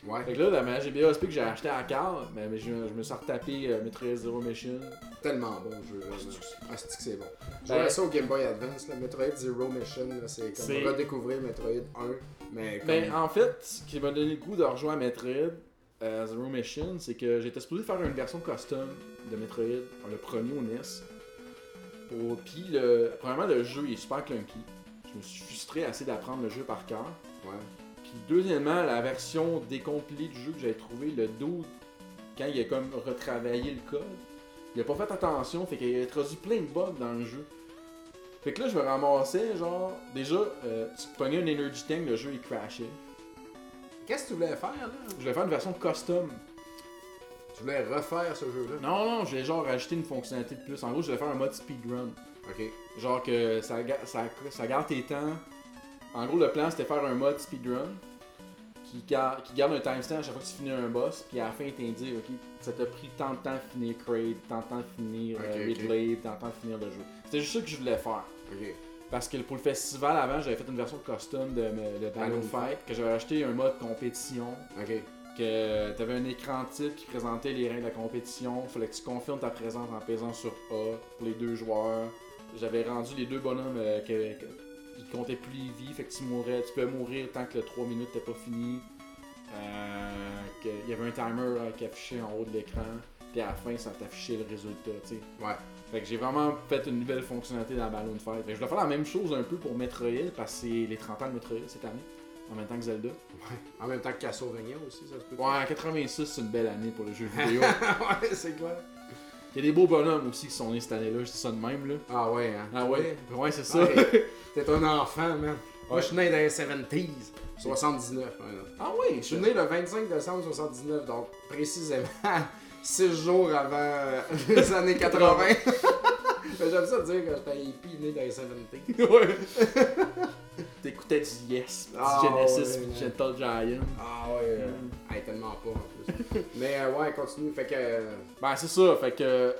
Ouais. Fait que là, la GBA SP que j'ai acheté à Carl, mais, je, me suis retapé euh, Metroid Zero Mission. Tellement bon jeu. Ah, c'est que c'est bon. J'ai ben, ça au Game Boy Advance, là, Metroid Zero Mission, c'est comme redécouvrir Metroid 1. Mais ben, en fait, ce qui m'a donné le goût de rejoindre Metroid euh, Zero Mission, c'est que j'étais supposé faire une version custom de Metroid, le premier au NES. Pour... Puis, le... premièrement, le jeu est super clunky. Je me suis frustré assez d'apprendre le jeu par cœur. Ouais deuxièmement, la version décompilée du jeu que j'avais trouvé, le dos, quand il a comme retravaillé le code, il a pas fait attention, fait qu'il a introduit plein de bugs dans le jeu. Fait que là, je me ramassais, genre, déjà, euh, tu prenais un Energy Tank, le jeu il crashait. Qu'est-ce que tu voulais faire là? Je voulais faire une version custom. Tu voulais refaire ce jeu-là? Non, non, je voulais genre rajouter une fonctionnalité de plus. En gros, je voulais faire un mode speedrun. Ok. Genre que ça, ça, ça garde tes temps, en gros, le plan c'était faire un mode speedrun qui, qui garde un timestamp à chaque fois que tu finis un boss, puis à la fin il t'indique, ok, ça t'a pris tant de temps à finir Kraid, tant de temps à finir euh, Ridley, tant de temps à finir le jeu. C'était juste ça que je voulais faire. Parce que pour le festival avant, j'avais fait une version custom de, de Battle Fight, que j'avais acheté un mode compétition. Que t'avais un écran titre qui présentait les règles de la compétition. Fallait que tu confirmes ta présence en pesant sur A pour les deux joueurs. J'avais rendu les deux bonhommes euh, que il comptait plus les vies, fait que tu mourrais, tu peux mourir tant que le 3 minutes n'était pas fini. Euh, il y avait un timer euh, qui affichait en haut de l'écran, puis à la fin ça t'affichait le résultat, tu sais. Ouais. Fait que j'ai vraiment fait une nouvelle fonctionnalité dans Balloon Fight. Fait que je dois faire la même chose un peu pour Metroid, parce que c'est les 30 ans de Metroid cette année. En même temps que Zelda. Ouais. En même temps que Castlevania aussi, ça se peut. Ouais, 86, c'est une belle année pour le jeu *laughs* vidéo. ouais, c'est clair. Il y a des beaux bonhommes aussi qui sont nés cette année-là, je dis ça de même, là. Ah ouais, hein? Ah ouais? Ouais, c'est ça. Ouais. T'es un enfant, man. Moi, je suis né dans les 70s. 79. Ah oui? Je suis né le 25 décembre 79, donc précisément 6 jours avant les années 80. *laughs* J'aime ça dire que j'étais hippie né dans les 70s. *laughs* Ouais. T'écoutais du Yes, du Ah, Genesis, ouais, du. Gentle Giant. Ah ouais, euh, hey, tellement pas en plus. Mais euh, ouais, continue. Fait que. euh, Ben, c'est ça, fait que.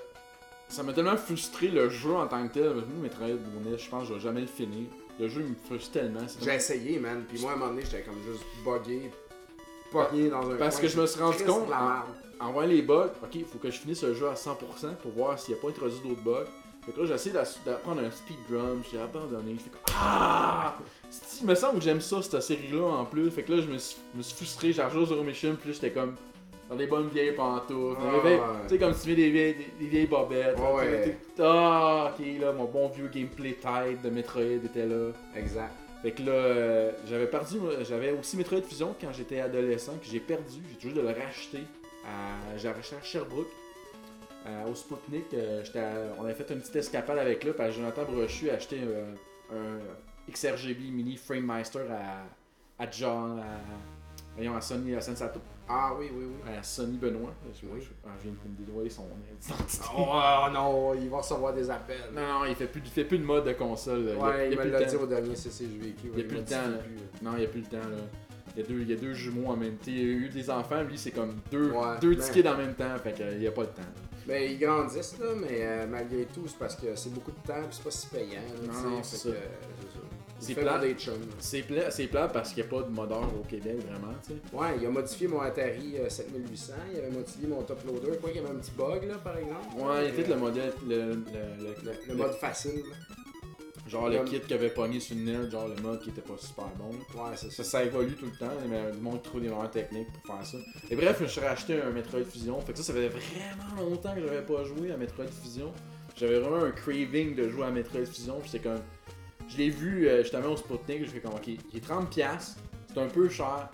Ça m'a tellement frustré le jeu en tant que tel. Moi, Metroid Bonnet, je pense que je vais jamais le finir. Le jeu me frustre tellement. j'ai essayé, man. Puis moi, à un moment donné, j'étais comme juste buggé. Pogné dans un Parce coin. que je me suis rendu compte en. En voyant les bugs, ok, il faut que je finisse le jeu à 100% pour voir s'il n'y a pas introduit d'autres bugs. Fait que là, j'essaie d'apprendre un speedrun, j'ai abandonné, je fais comme Ah! Il me semble que j'aime ça, cette série-là en plus. Fait que là, je me suis, me suis frustré, j'ai rejoué Zero Mission, puis là, j'étais comme dans des bonnes vieilles pantoufles. Ah. Tu sais, comme tu mets des vieilles, des, des vieilles bobettes. Ouais, ouais. Ah, ok, là, mon bon vieux gameplay type de Metroid était là. Exact. Fait que là, euh, j'avais perdu, moi, j'avais aussi Metroid Fusion quand j'étais adolescent, que j'ai perdu, j'ai toujours de le racheter. J'ai racheté à Sherbrooke, euh, au Spoutnik. euh, j'étais on avait fait une petite escapade avec là, parce que Jonathan Brochu a acheté euh, un XRGB Mini Framemeister à, à John, à, voyons, à Sony, à Sensato, Ah oui, oui, oui. à Sonny Benoît. Je, Oui. je- ah, je viens de me son identité. Oh non, il va recevoir des appels. Non, non, il fait plus, il fait plus de mode de console. là. Ouais, il il a me l'a dit au dernier CCJVQ. Il y a plus le temps, là. Non, il n'y a plus le temps, là. Il y, a deux, il y a deux jumeaux en même temps. Il y a eu des enfants, lui, c'est comme deux, Ouais, deux mais- petits kids en même temps. Fait qu'il n'y a pas le temps. Mais ils grandissent, là, mais euh, malgré tout, c'est parce que c'est beaucoup de temps, c'est pas si payant. là, Non, c'est ça. euh, plat. C'est plat, c'est plat parce qu'il n'y a pas de modeur au Québec, vraiment, tu sais. Ouais, il a modifié mon Atari euh, 7800, il avait modifié mon top loader, quoi qu'il y avait un petit bug, là, par exemple. Ouais, il le euh, modèle, le, le, le- le, le mode facile. Genre le kit qui avait pogné sur le net, genre le mode qui était pas super bon. Ouais, c'est Ça, ça. ça évolue tout le temps, mais le monde trouve des meilleures techniques pour faire ça. Et bref, je me suis racheté un Metroid Fusion. Fait que ça, ça faisait vraiment longtemps que j'avais pas joué à Metroid Fusion. J'avais vraiment un craving de jouer à Metroid Fusion. Puis c'est comme. Je l'ai vu euh, justement au Sputnik, je fais comme ok, il est 30$, c'est un peu cher,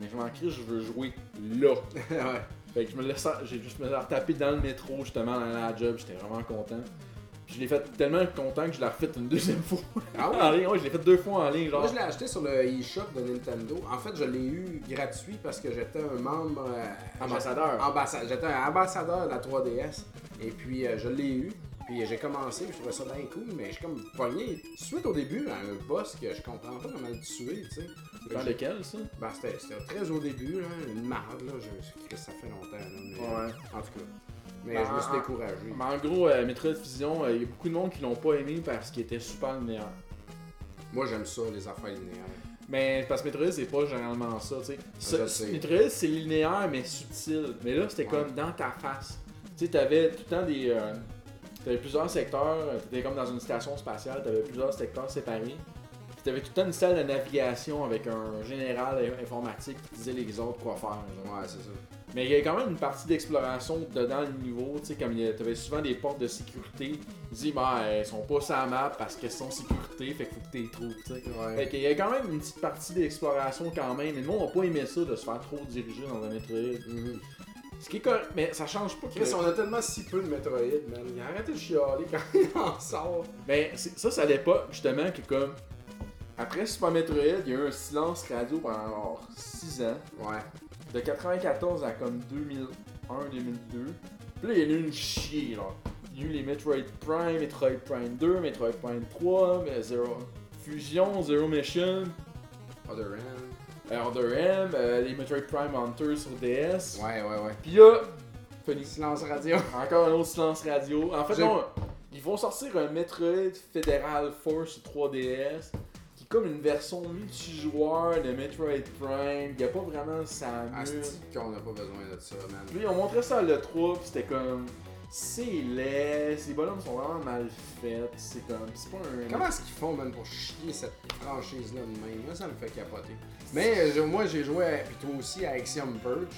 mais je m'en crie, je veux jouer là. *laughs* ouais. Fait que je me laisse, j'ai juste me retapé dans le métro justement dans la job, j'étais vraiment content. Je l'ai fait tellement content que je l'ai refait une deuxième *laughs* fois. Ah ouais? en ligne, ouais, je l'ai fait deux fois en ligne, genre. Moi, je l'ai acheté sur le eShop de Nintendo. En fait, je l'ai eu gratuit parce que j'étais un membre. euh, Ambassadeur. Ambassa- J'étais un ambassadeur de la 3DS. Et puis, euh, je l'ai eu. Puis, j'ai commencé. Puis, je trouvais ça bien cool. Mais je suis comme pogné suite au début à un boss que je comprends pas comment le tuer, tu sais. C'est dans lequel ça? Ben, c'était c'était très au début, là, une marde, là. Je, ça fait longtemps, là, mais, Ouais. En tout cas. Mais Ben, je me suis en- découragé. Mais en gros, euh, Metroid Fusion, euh, il y a beaucoup de monde qui l'ont pas aimé parce qu'il était super linéaire. Moi, j'aime ça, les affaires linéaires. Mais parce que Metroid, c'est pas généralement ça, tu sais. Metroid, c'est linéaire mais subtil. Mais là, c'était Ouais. comme dans ta face. Tu sais, t'avais tout le temps des. euh, t'avais plusieurs secteurs. T'étais comme dans une station spatiale, t'avais plusieurs secteurs séparés. T'avais tout le temps une salle de navigation avec un général informatique qui disait les autres quoi faire. genre. Ouais, c'est ça. Mais il y avait quand même une partie d'exploration dedans le niveau, tu sais, comme il y a- t'avais souvent des portes de sécurité. Dit, bah, elles sont pas sur la map parce qu'elles sont sécurité, fait qu'il faut que tu les trouves, tu sais. Ouais. Fait qu'il y a quand même une petite partie d'exploration quand même. Et nous, on n'a pas aimé ça de se faire trop diriger dans un Metroid. Mhm. Ce qui est correct, mais ça change pas. Chris, on a tellement si peu de Metroid, man. Il a arrêté de chialer quand *laughs* il en sort. Ben, ça, c'est à l'époque, justement, que comme. Après Super Metroid, il y a eu un silence radio pendant 6 ans. Ouais. De 94 à comme 2001-2002. Puis là, il y en a eu une chier, là. Il y a eu les Metroid Prime, Metroid Prime 2, Metroid Prime 3, mais Zero Fusion, Zero Mission, Other End. euh, Other M, euh, les Metroid Prime Hunter sur DS. Ouais, ouais, ouais. Puis là, Phoenix. Silence radio. *laughs* Encore un autre silence radio. En fait, non, ils vont sortir un Metroid Federal Force sur 3DS qui est comme une version multijoueur de Metroid Prime. Il n'y a pas vraiment Samus. Asti qu'on n'a pas besoin de ça, man. Puis on montrait ça à l'E3, puis c'était comme. C'est laid, ces bonhommes sont vraiment mal faits, c'est comme. C'est pas un. Comment est-ce qu'ils font, man, pour chier cette franchise-là de même? Moi, ça me fait capoter. Mais euh, moi, j'ai joué, à- puis toi aussi, à Axiom Verge,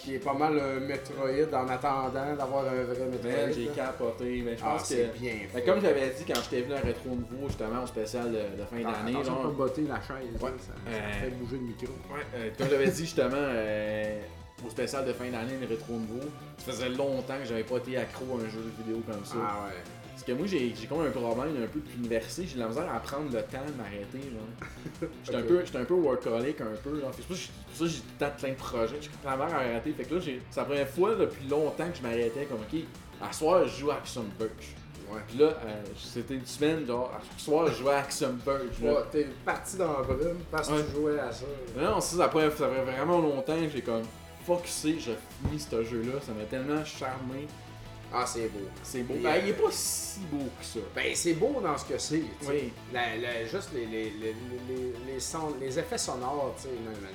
qui est pas mal un Metroid en attendant d'avoir un vrai Metroid. Man, j'ai là. capoté, mais je Ah, pense que. c'est bien fait. comme j'avais dit quand j'étais venu à Rétro Nouveau, justement, au spécial de, de fin Ah, d'année, attention genre. de pas botter la chaise, Ouais. hein, ça, ça Euh, fait bouger le micro. Ouais, euh, comme j'avais dit justement, euh, au spécial de fin d'année, le rétro nouveau. Ça faisait longtemps que j'avais pas été accro à un jeu vidéo comme ça. Ah ouais. Parce que moi, j'ai comme un problème un peu d'université. J'ai de la misère à prendre le temps de m'arrêter. genre. *laughs* J'étais un, peu- j'étais un peu workaholic, un peu. genre. C'est pour ça que j'ai- temps plein de projets. J'ai de misère à arrêter. Fait que là, c'est la première fois depuis longtemps que je m'arrêtais comme, ok, à soir, je joue à Action Birch. Ouais. Puis là, euh, c'était une semaine, genre, à soir, je jouais à Action Birch. là. Ouais, T'es parti dans la brume parce que Ouais. tu jouais à ça. Non, non, ça, ça fait ça fait vraiment longtemps que j'ai comme, c'est, j'ai fini ce jeu-là. Ça m'a tellement charmé. Ah, c'est beau. C'est beau. Ben, euh, il est pas si beau que ça. Ben, c'est beau dans ce que c'est. Oui. La- la- juste les, les, les, les, les, les effets sonores, tu sais,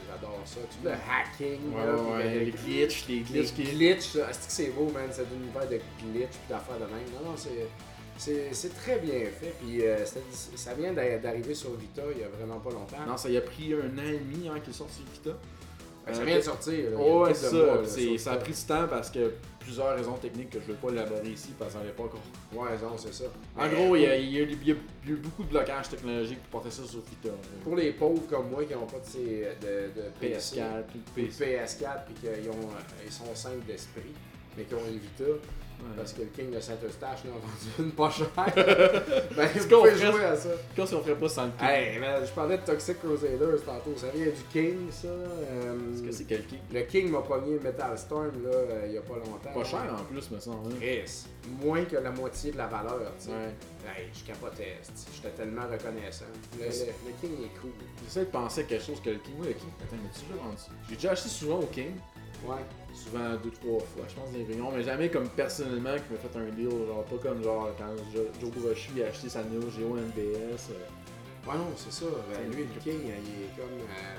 j'adore ça. Tout le hacking, Ouais, là, ouais, puis ouais, le- les glitches, les les glitches qui. glitches, là. Est-ce que c'est beau, man, cet univers de glitch puis d'affaires de même? Non, non, c'est. C'est très bien fait, puis euh, ça vient d'a- d'arriver sur Vita il y a vraiment pas longtemps. Non, ça y a pris un an et demi hein, qu'il est sorti Vita. Ben, ça Euh, vient de sortir. là, Oh, ouais, ça. mois, ça a pris du temps parce que plusieurs raisons techniques que je ne vais pas élaborer ici parce qu'on n'est pas encore. Ouais, non, c'est ça. En Mais gros, il y, a, il y a eu- il y a eu beaucoup de blocages technologiques pour porter ça sur Vita. Pour les pauvres comme moi qui n'ont pas de, ces- de, de PC, PS4, ou ou de PC. PS4 puis qu'ils euh, ils sont simples d'esprit, mais qui ont une Vita, parce que le King de Saint-Eustache en a vendu une pas *laughs* chère, ben Est-ce vous qu'on pouvez ferait- jouer à ça. Qu'est-ce qu'on ferait pas sans le King Hey, man, je parlais de Toxic Crusaders tantôt, ça vient du King, ça. euh, Est-ce que c'est quel King Le King m'a pogné Metal Storm, là, euh, il y a pas longtemps. Pas cher en plus, me semble. hein. Chris, moins que la moitié de la valeur, tu sais. Ouais. Hey, je capotais, j'étais tellement reconnaissant. Le, le- King est cool. J'essaie de penser à quelque chose que le King. Moi, le King. Attends, mais tu vendu J'ai déjà acheté souvent au King. Ouais. Souvent deux, trois fois, je pense, des réunions, mais jamais comme personnellement qui m'a fait un deal, genre pas comme genre quand Jo- Joe Hiroshi a acheté sa Neo Geo NBS. euh, Ouais, non, c'est ça. Ben, lui, le King, il est comme. euh,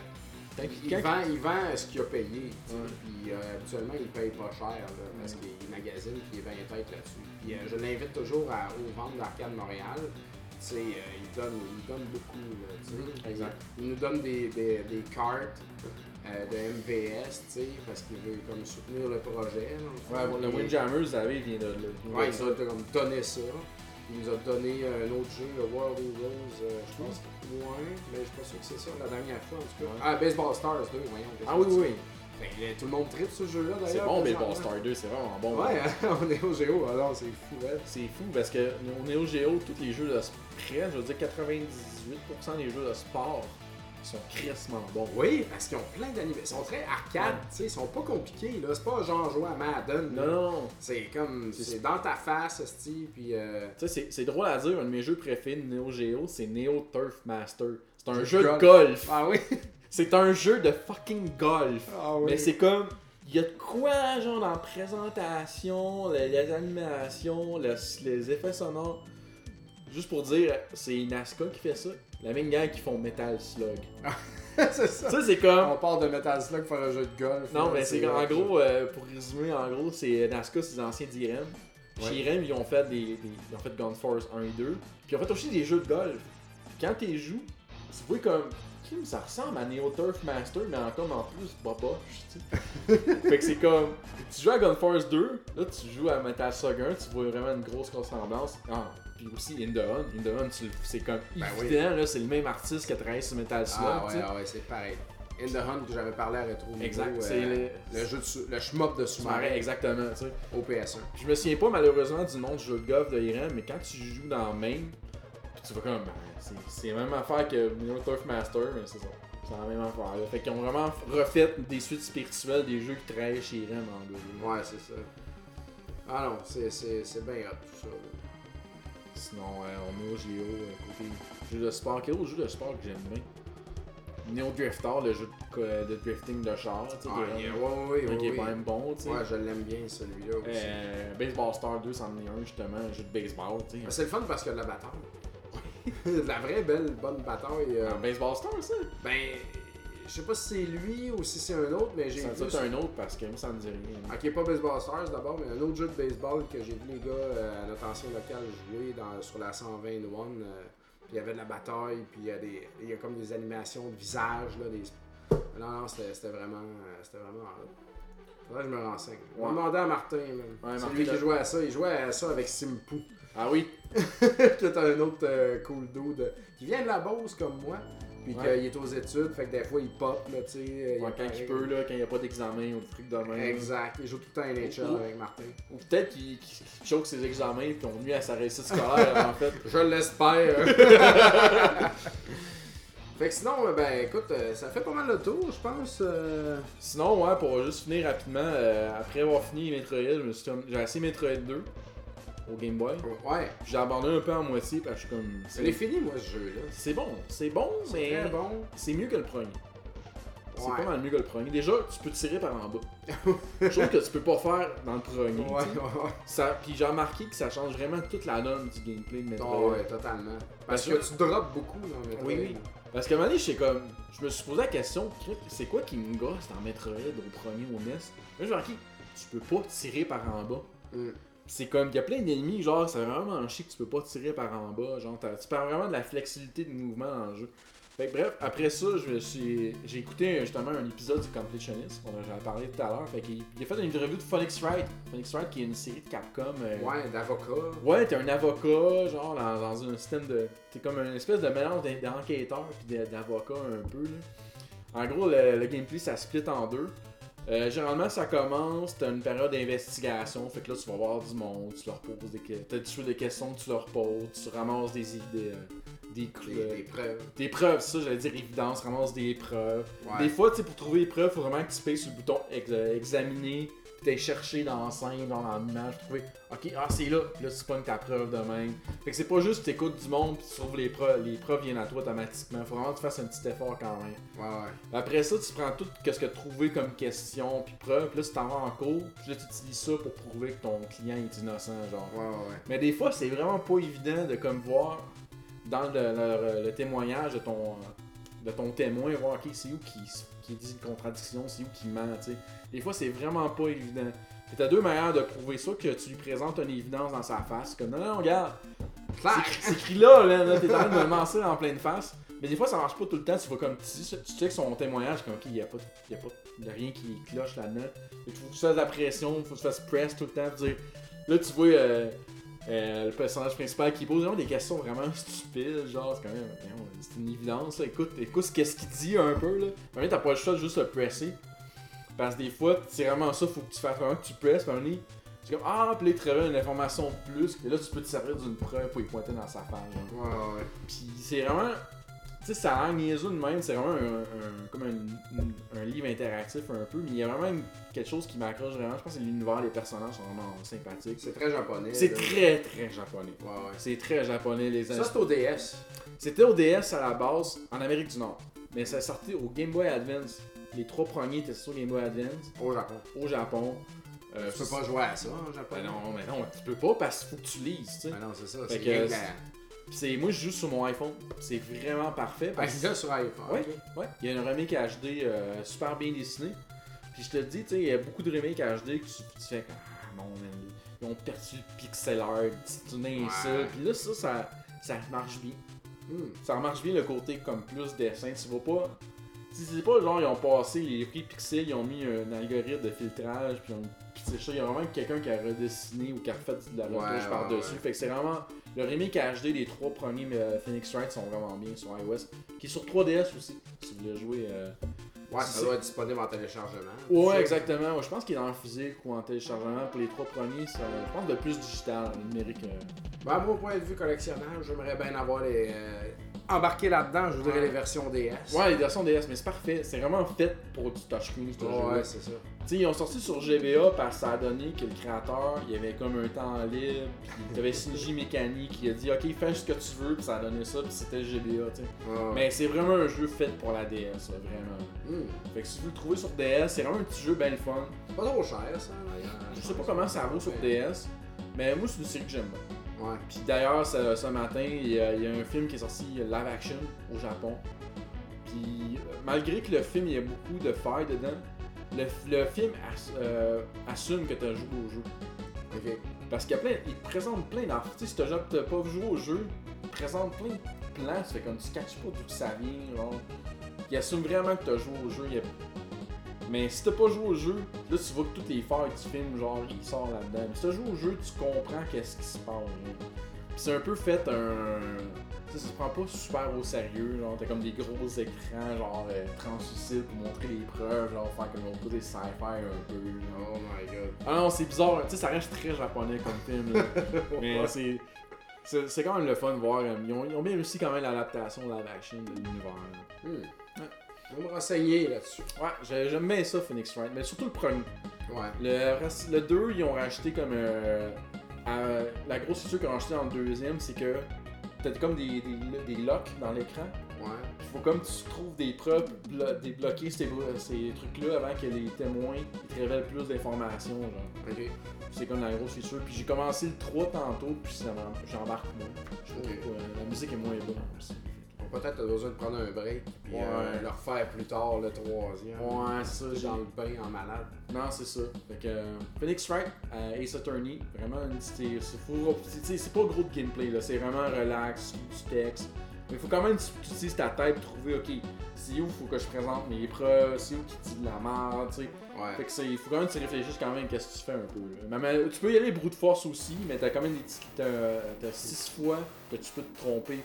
Quand, il, quand- vend, il vend ce qu'il a payé. Puis euh, habituellement, il paye pas cher là, parce qu'il magasine puis il est 20 têtes là-dessus. Puis euh, je l'invite toujours à, aux ventes d'Arcade Montréal. Tu sais, euh, il, donne, il donne beaucoup. Là, exact. Il nous donne des, des, des cartes euh, de MVS, tu sais, parce qu'il veut comme soutenir le projet. le. Ouais, le Windjammer, vous savez, il vient de vient Ouais, de il ça. nous a comme donné ça. Il nous a donné un autre jeu, le World Heroes, euh, je pense. Ouais, mais je suis pas sûr que c'est ça la dernière fois en tout cas. Ouais. Ah, Baseball Stars 2, voyons. Ah que oui, oui. Fait que, euh, tout le monde tripe ce jeu-là d'ailleurs. C'est bon. Baseball Star 2, c'est vraiment bon. Ouais, hein, *laughs* on est au Géo, alors c'est fou, hein. C'est fou parce que au Neo Geo, tous les jeux de sport, je veux dire 98% des jeux de sport sont crissement bons. Oui, parce qu'ils ont plein d'animations. Ils sont très arcade, Ouais. tu sais, ils sont pas compliqués, là. C'est pas genre jouer à Madden. Non, non. C'est comme, C'est- c'est dans ta face, Steve, puis euh, Tu sais, c'est- c'est drôle à dire, un de mes jeux préférés de Neo Geo, c'est Neo Turf Master. C'est un Jeu de golf. Ah oui? *laughs* C'est un jeu de fucking golf. Ah oui. Mais c'est comme. Il y a de quoi, genre, dans la présentation, les, les animations, le- les effets sonores? Juste pour dire, c'est Nazca qui fait ça. La même gang qui font Metal Slug. *laughs* c'est ça. Ça, c'est comme. On part de Metal Slug pour faire un jeu de golf. Non, mais c'est en euh, gros, euh, pour résumer, en gros, c'est Nazca, c'est des anciens d'Irem. Ouais. chez Irem, ils ont fait des, des- Ils ont fait Gun Force 1 et 2. Puis ils ont fait aussi des jeux de golf. Quand tu joues, tu vois comme. Ça ressemble à Neo Turf Master, mais en comme en plus boboche, *laughs* fait que c'est comme. Tu joues à Gun Force 2, là tu joues à Metal Slug 1, tu vois vraiment une grosse ressemblance. Ah, puis aussi In the Hunt. In the Hunt, tu le- c'est comme Ben oui. là, c'est le même artiste qui a travaillé sur Metal Slug, Ah ouais, ah ouais, c'est pareil. In the Hunt que j'avais parlé à Retro Niveau, Exact, euh, c'est le- jeu de le shmup de sous-marin exactement, tu sais. au PS1. Je me souviens pas malheureusement du nom du jeu de golf de Irem, mais quand tu joues dans Main, puis tu vas comme, ben, c'est- la même affaire que Neo Turf Master, mais c'est ça. C'est la même affaire. Là. Fait qu'ils ont vraiment refait des suites spirituelles des jeux qui travaillaient chez Irem en gros. Ouais, c'est ça. Ah non, c'est, bien hot tout ça. là. Sinon, euh, on est au Géo, euh, côté jeu de sport. Quel autre jeu de sport que j'aime bien? Neo Drifter, le jeu de, drifting de char, tu sais, Ah, yeah, ouais, ouais, ouais, qui est quand même bon, tu sais. Ouais, je l'aime bien celui-là aussi. Euh, Baseball Star 2, c'en est un justement, un jeu de baseball, tu sais. C'est le fun parce qu'il y a de la bataille. de *laughs* la vraie belle bonne bataille. euh, Un baseball Star, ça? Ben, je sais pas si c'est lui ou si c'est un autre, mais j'ai Ça vu. doit être sur- un autre parce que moi ça me dit rien. Ok, pas Baseball Stars d'abord, mais un autre jeu de baseball que j'ai vu les gars euh, à notre ancien local jouer dans, sur la 121. euh, puis il y avait de la bataille, puis il y a des. Il y a comme des animations de visage, là, des. Non, non, c'était vraiment. euh, C'était vraiment. hot. Faudrait que je me renseigne. On va demander à Martin. Ouais, c'est lui qui jouait à ça. Il jouait à ça avec Simpou. Ah oui, *laughs* qui est un autre euh, cool dude euh, qui vient de la Beauce comme moi. Puis qu'il est aux études, fait que des fois il pop, là, tu sais. quand il peut, là, quand il n'y a pas d'examen ou de trucs de même. Exact, il joue tout le temps à NHL avec Martin. Ou peut-être qu'il choque ses examens et qu'on nuit à sa réussite scolaire, en fait. *laughs* Je l'espère. *laughs* Fait que sinon, ben écoute, euh, ça fait pas mal le tour, je pense. Euh. Sinon, ouais, pour juste finir rapidement, euh, après avoir fini Metroid, j'ai essayé Metroid 2 au Game Boy. Ouais. J'ai abandonné un peu en moitié parce que je suis comme. C'est fini, moi, ce jeu-là. C'est bon, c'est bon, mais. C'est bon. C'est mieux que le premier. C'est pas mal mieux que le premier. Déjà, tu peux tirer par en bas. *laughs* Chose que tu peux pas faire dans le premier. Ouais, ouais. Ça, puis j'ai remarqué que ça change vraiment toute la donne du gameplay de Metroid. Oh, ouais, totalement. Parce, que, tu drops beaucoup dans Metroid. Oui, oui. Parce qu'à un moment donné, comme. Je me suis posé la question, c'est quoi qui me gosse dans Metroid au premier au NES Là, j'ai remarqué, tu peux pas tirer par en bas. Mm. C'est comme, il y a plein d'ennemis, genre, c'est vraiment chier que tu peux pas tirer par en bas. Genre, tu perds vraiment de la flexibilité de mouvement dans le jeu. Fait bref, après ça, je suis, j'ai écouté justement un épisode du Completionist, dont j'en ai parlé tout à l'heure. Fait qu'il il a fait une revue de Phoenix Wright. Phoenix Wright qui est une série de Capcom. Euh, ouais, d'avocat. Ouais, t'es un avocat, genre dans, dans un système de. T'es comme une espèce de mélange d'enquêteur puis d'avocat un peu. Là. En gros, le, gameplay ça split en deux. Euh, généralement, ça commence, t'as une période d'investigation, fait que là, tu vas voir du monde, tu leur poses des, questions, des questions que tu leur poses, tu ramasses des idées, des, des, preuves. Des preuves, ça, j'allais dire évidence, ramasse des preuves. Des fois, tu pour trouver les preuves, faut vraiment que tu payes sur le bouton examiner, t'ailles chercher dans scène, dans l'image, trouver, ok, ah, c'est là, puis là, tu pognes ta preuve de même. Fait que c'est pas juste tu écoutes du monde, puis tu trouves les preuves, les preuves viennent à toi automatiquement. Faut vraiment que tu fasses un petit effort quand même. Ouais, ouais. Après ça, tu prends tout ce que tu as trouvé comme question, puis preuve, puis là, tu t'en vas en cours, puis là, tu utilises ça pour prouver que ton client est innocent, genre. Ouais, ouais. Mais des fois, c'est vraiment pas évident de comme voir dans le, témoignage de ton, de ton témoin, voir ok, c'est où qui, qui dit une contradiction, c'est où qui ment. sais. Des fois, c'est vraiment pas évident. Tu as deux manières de prouver ça que tu lui présentes une évidence dans sa face. Comme non, non, regarde. C'est écrit là, là, là t'es en train de me lancer en pleine face. Mais des fois, ça marche pas tout le temps. Tu vois comme tu, tu que son témoignage, comme ok, il n'y a, pas, y a pas de rien qui cloche là-dedans. Il faut que tu fasses de la pression, il faut que tu fasses press tout le temps. Dire, là, tu vois. Euh, euh, le personnage principal qui pose vraiment des questions vraiment stupides, genre c'est quand même c'est une évidence. Écoute, écoute qu'est-ce qu'il dit un peu là. Même t'as pas le choix de juste le presser. Parce que des fois, c'est vraiment ça, faut que tu fasses vraiment que tu presses, puis tu comme ah, puis là, il une information de plus, et là tu peux te servir d'une preuve pour y pointer dans sa page. Ouais, ouais. Puis c'est vraiment sais, ça a l'air niaiseux de même, c'est vraiment un, comme un, livre interactif un peu, mais il y a vraiment quelque chose qui m'accroche vraiment. Je pense que l'univers, les personnages sont vraiment sympathiques. C'est très japonais. C'est très très japonais. Ouais, ouais. C'est très japonais. Les Ça, c'est au DS. C'était au DS à la base, en Amérique du Nord. Mais ça sorti au Game Boy Advance. Les trois premiers étaient sur Game Boy Advance. Au Japon. Au Japon. Euh, tu peux pas jouer à ça en Japon. Ben non, mais non, tu peux pas parce qu'il faut que tu lises, tu sais. Ben non, c'est ça. C'est c'est moi je joue sur mon iPhone, c'est vraiment parfait. Parce... Ah, sur iPhone. Ouais, ouais. Il y a un remake HD euh, super bien dessiné. Puis je te dis, tu sais, il y a beaucoup de remakes HD que tu, fais ah mon ils ont perdu le pixel art, tu ouais. ça. Puis là ça, ça, ça marche bien. Hmm. Ça marche bien le côté comme plus dessin, tu vois pas. C'est pas genre ils ont passé les prix pixels, ils ont mis un algorithme de filtrage, puis il y a vraiment quelqu'un qui a redessiné ou qui a fait de la retouche par-dessus. Fait que c'est vraiment le remake HD des trois premiers euh, Phoenix Wright sont vraiment bien sur iOS, qui est sur 3DS aussi, si vous voulez jouer. Euh, ouais, ça doit être disponible en téléchargement. Ouais, exactement. je pense qu'il est le physique ou en téléchargement. Pour les trois premiers, ça, je pense de plus digital, numérique. Euh. Ben, moi, point de vue collectionneur, j'aimerais bien avoir les, embarqué là-dedans, je voudrais les versions DS. Ouais, les versions DS, mais c'est parfait. C'est vraiment fait pour du touchscreen, ce Ouais, c'est ça. Tu sais, ils ont sorti sur GBA parce que ça a donné que le créateur, il y avait comme un temps libre, il y avait Shinji Mécanique qui a dit OK, fais ce que tu veux, puis ça a donné ça, puis c'était GBA, tu sais. Mais c'est vraiment un jeu fait pour la DS, vraiment. Hmm. Fait que si vous le trouvez sur DS, c'est vraiment un petit jeu bien fun. Pas trop cher, ça, d'ailleurs. Je sais pas comment ça vaut sur DS, mais moi, c'est une série que j'aime bien. Ouais. Puis d'ailleurs, ce, matin, il y, a, un film qui est sorti live action au Japon. Puis malgré que le film, il y a beaucoup de failles dedans, le, film euh, assume que tu as joué au jeu. Ok. Parce qu'il plein, il présente plein d'affaires. Tu sais, si tu n'as pas joué au jeu, il présente plein de plans, tu fais comme tu ne catches pas d'où ça vient. Genre. Il assume vraiment que tu as joué au jeu. Mais si t'as pas joué au jeu, là tu vois que toutes les failles du film, genre, il sort là-dedans. Mais si t'as joué au jeu, tu comprends qu'est-ce qui se passe. c'est un peu fait un. ça se prend pas super au sérieux. Genre, t'as comme des gros écrans, genre euh, translucides pour montrer les preuves, genre faire comme peu des sci-fi un peu. Oh my god. Ah non, c'est bizarre, tu sais, ça reste très japonais comme film. Là. *laughs* Mais c'est. C'est c'est quand même le fun de voir. euh, Ils ont, ils ont bien réussi quand même l'adaptation live action de l'univers. Je vais me renseigner là-dessus. Ouais, j'ai- j'aime bien ça, Phoenix Wright, mais surtout le premier. Ouais. Le, le 2, ils ont racheté comme. euh, à- la grosse feature qu'ils ont racheté dans le deuxième, c'est que t'as comme des, des, des locks dans l'écran. Ouais. Il faut comme tu trouves des preuves, blo- débloquer ces, trucs-là avant que les témoins te révèlent plus d'informations. genre. Ok. C'est comme la grosse feature. Puis j'ai commencé le 3 tantôt, puis j'embarque moins. Je trouve que euh, la musique est moins bonne aussi. Peut-être t'as besoin de prendre un break puis Ouais. euh, le refaire plus tard, le troisième. Ouais, ça, dans le bain en malade. Non, c'est ça. Fait que euh, Phoenix Wright, euh, Ace Attorney, vraiment, une- c'est c'est pas gros de gameplay, là. c'est vraiment relax, du texte. Mais il faut quand même que tu utilises ta tête pour trouver, ok, c'est où faut que je présente mes preuves, c'est où qui dit de la merde, tu sais. Ouais. Fait que c'est, il faut quand même que tu réfléchisses quand même qu'est-ce que tu fais un peu. là. Mais, mais tu peux y aller brute force aussi, mais t'as quand même des t'as, t'as six fois que tu peux te tromper.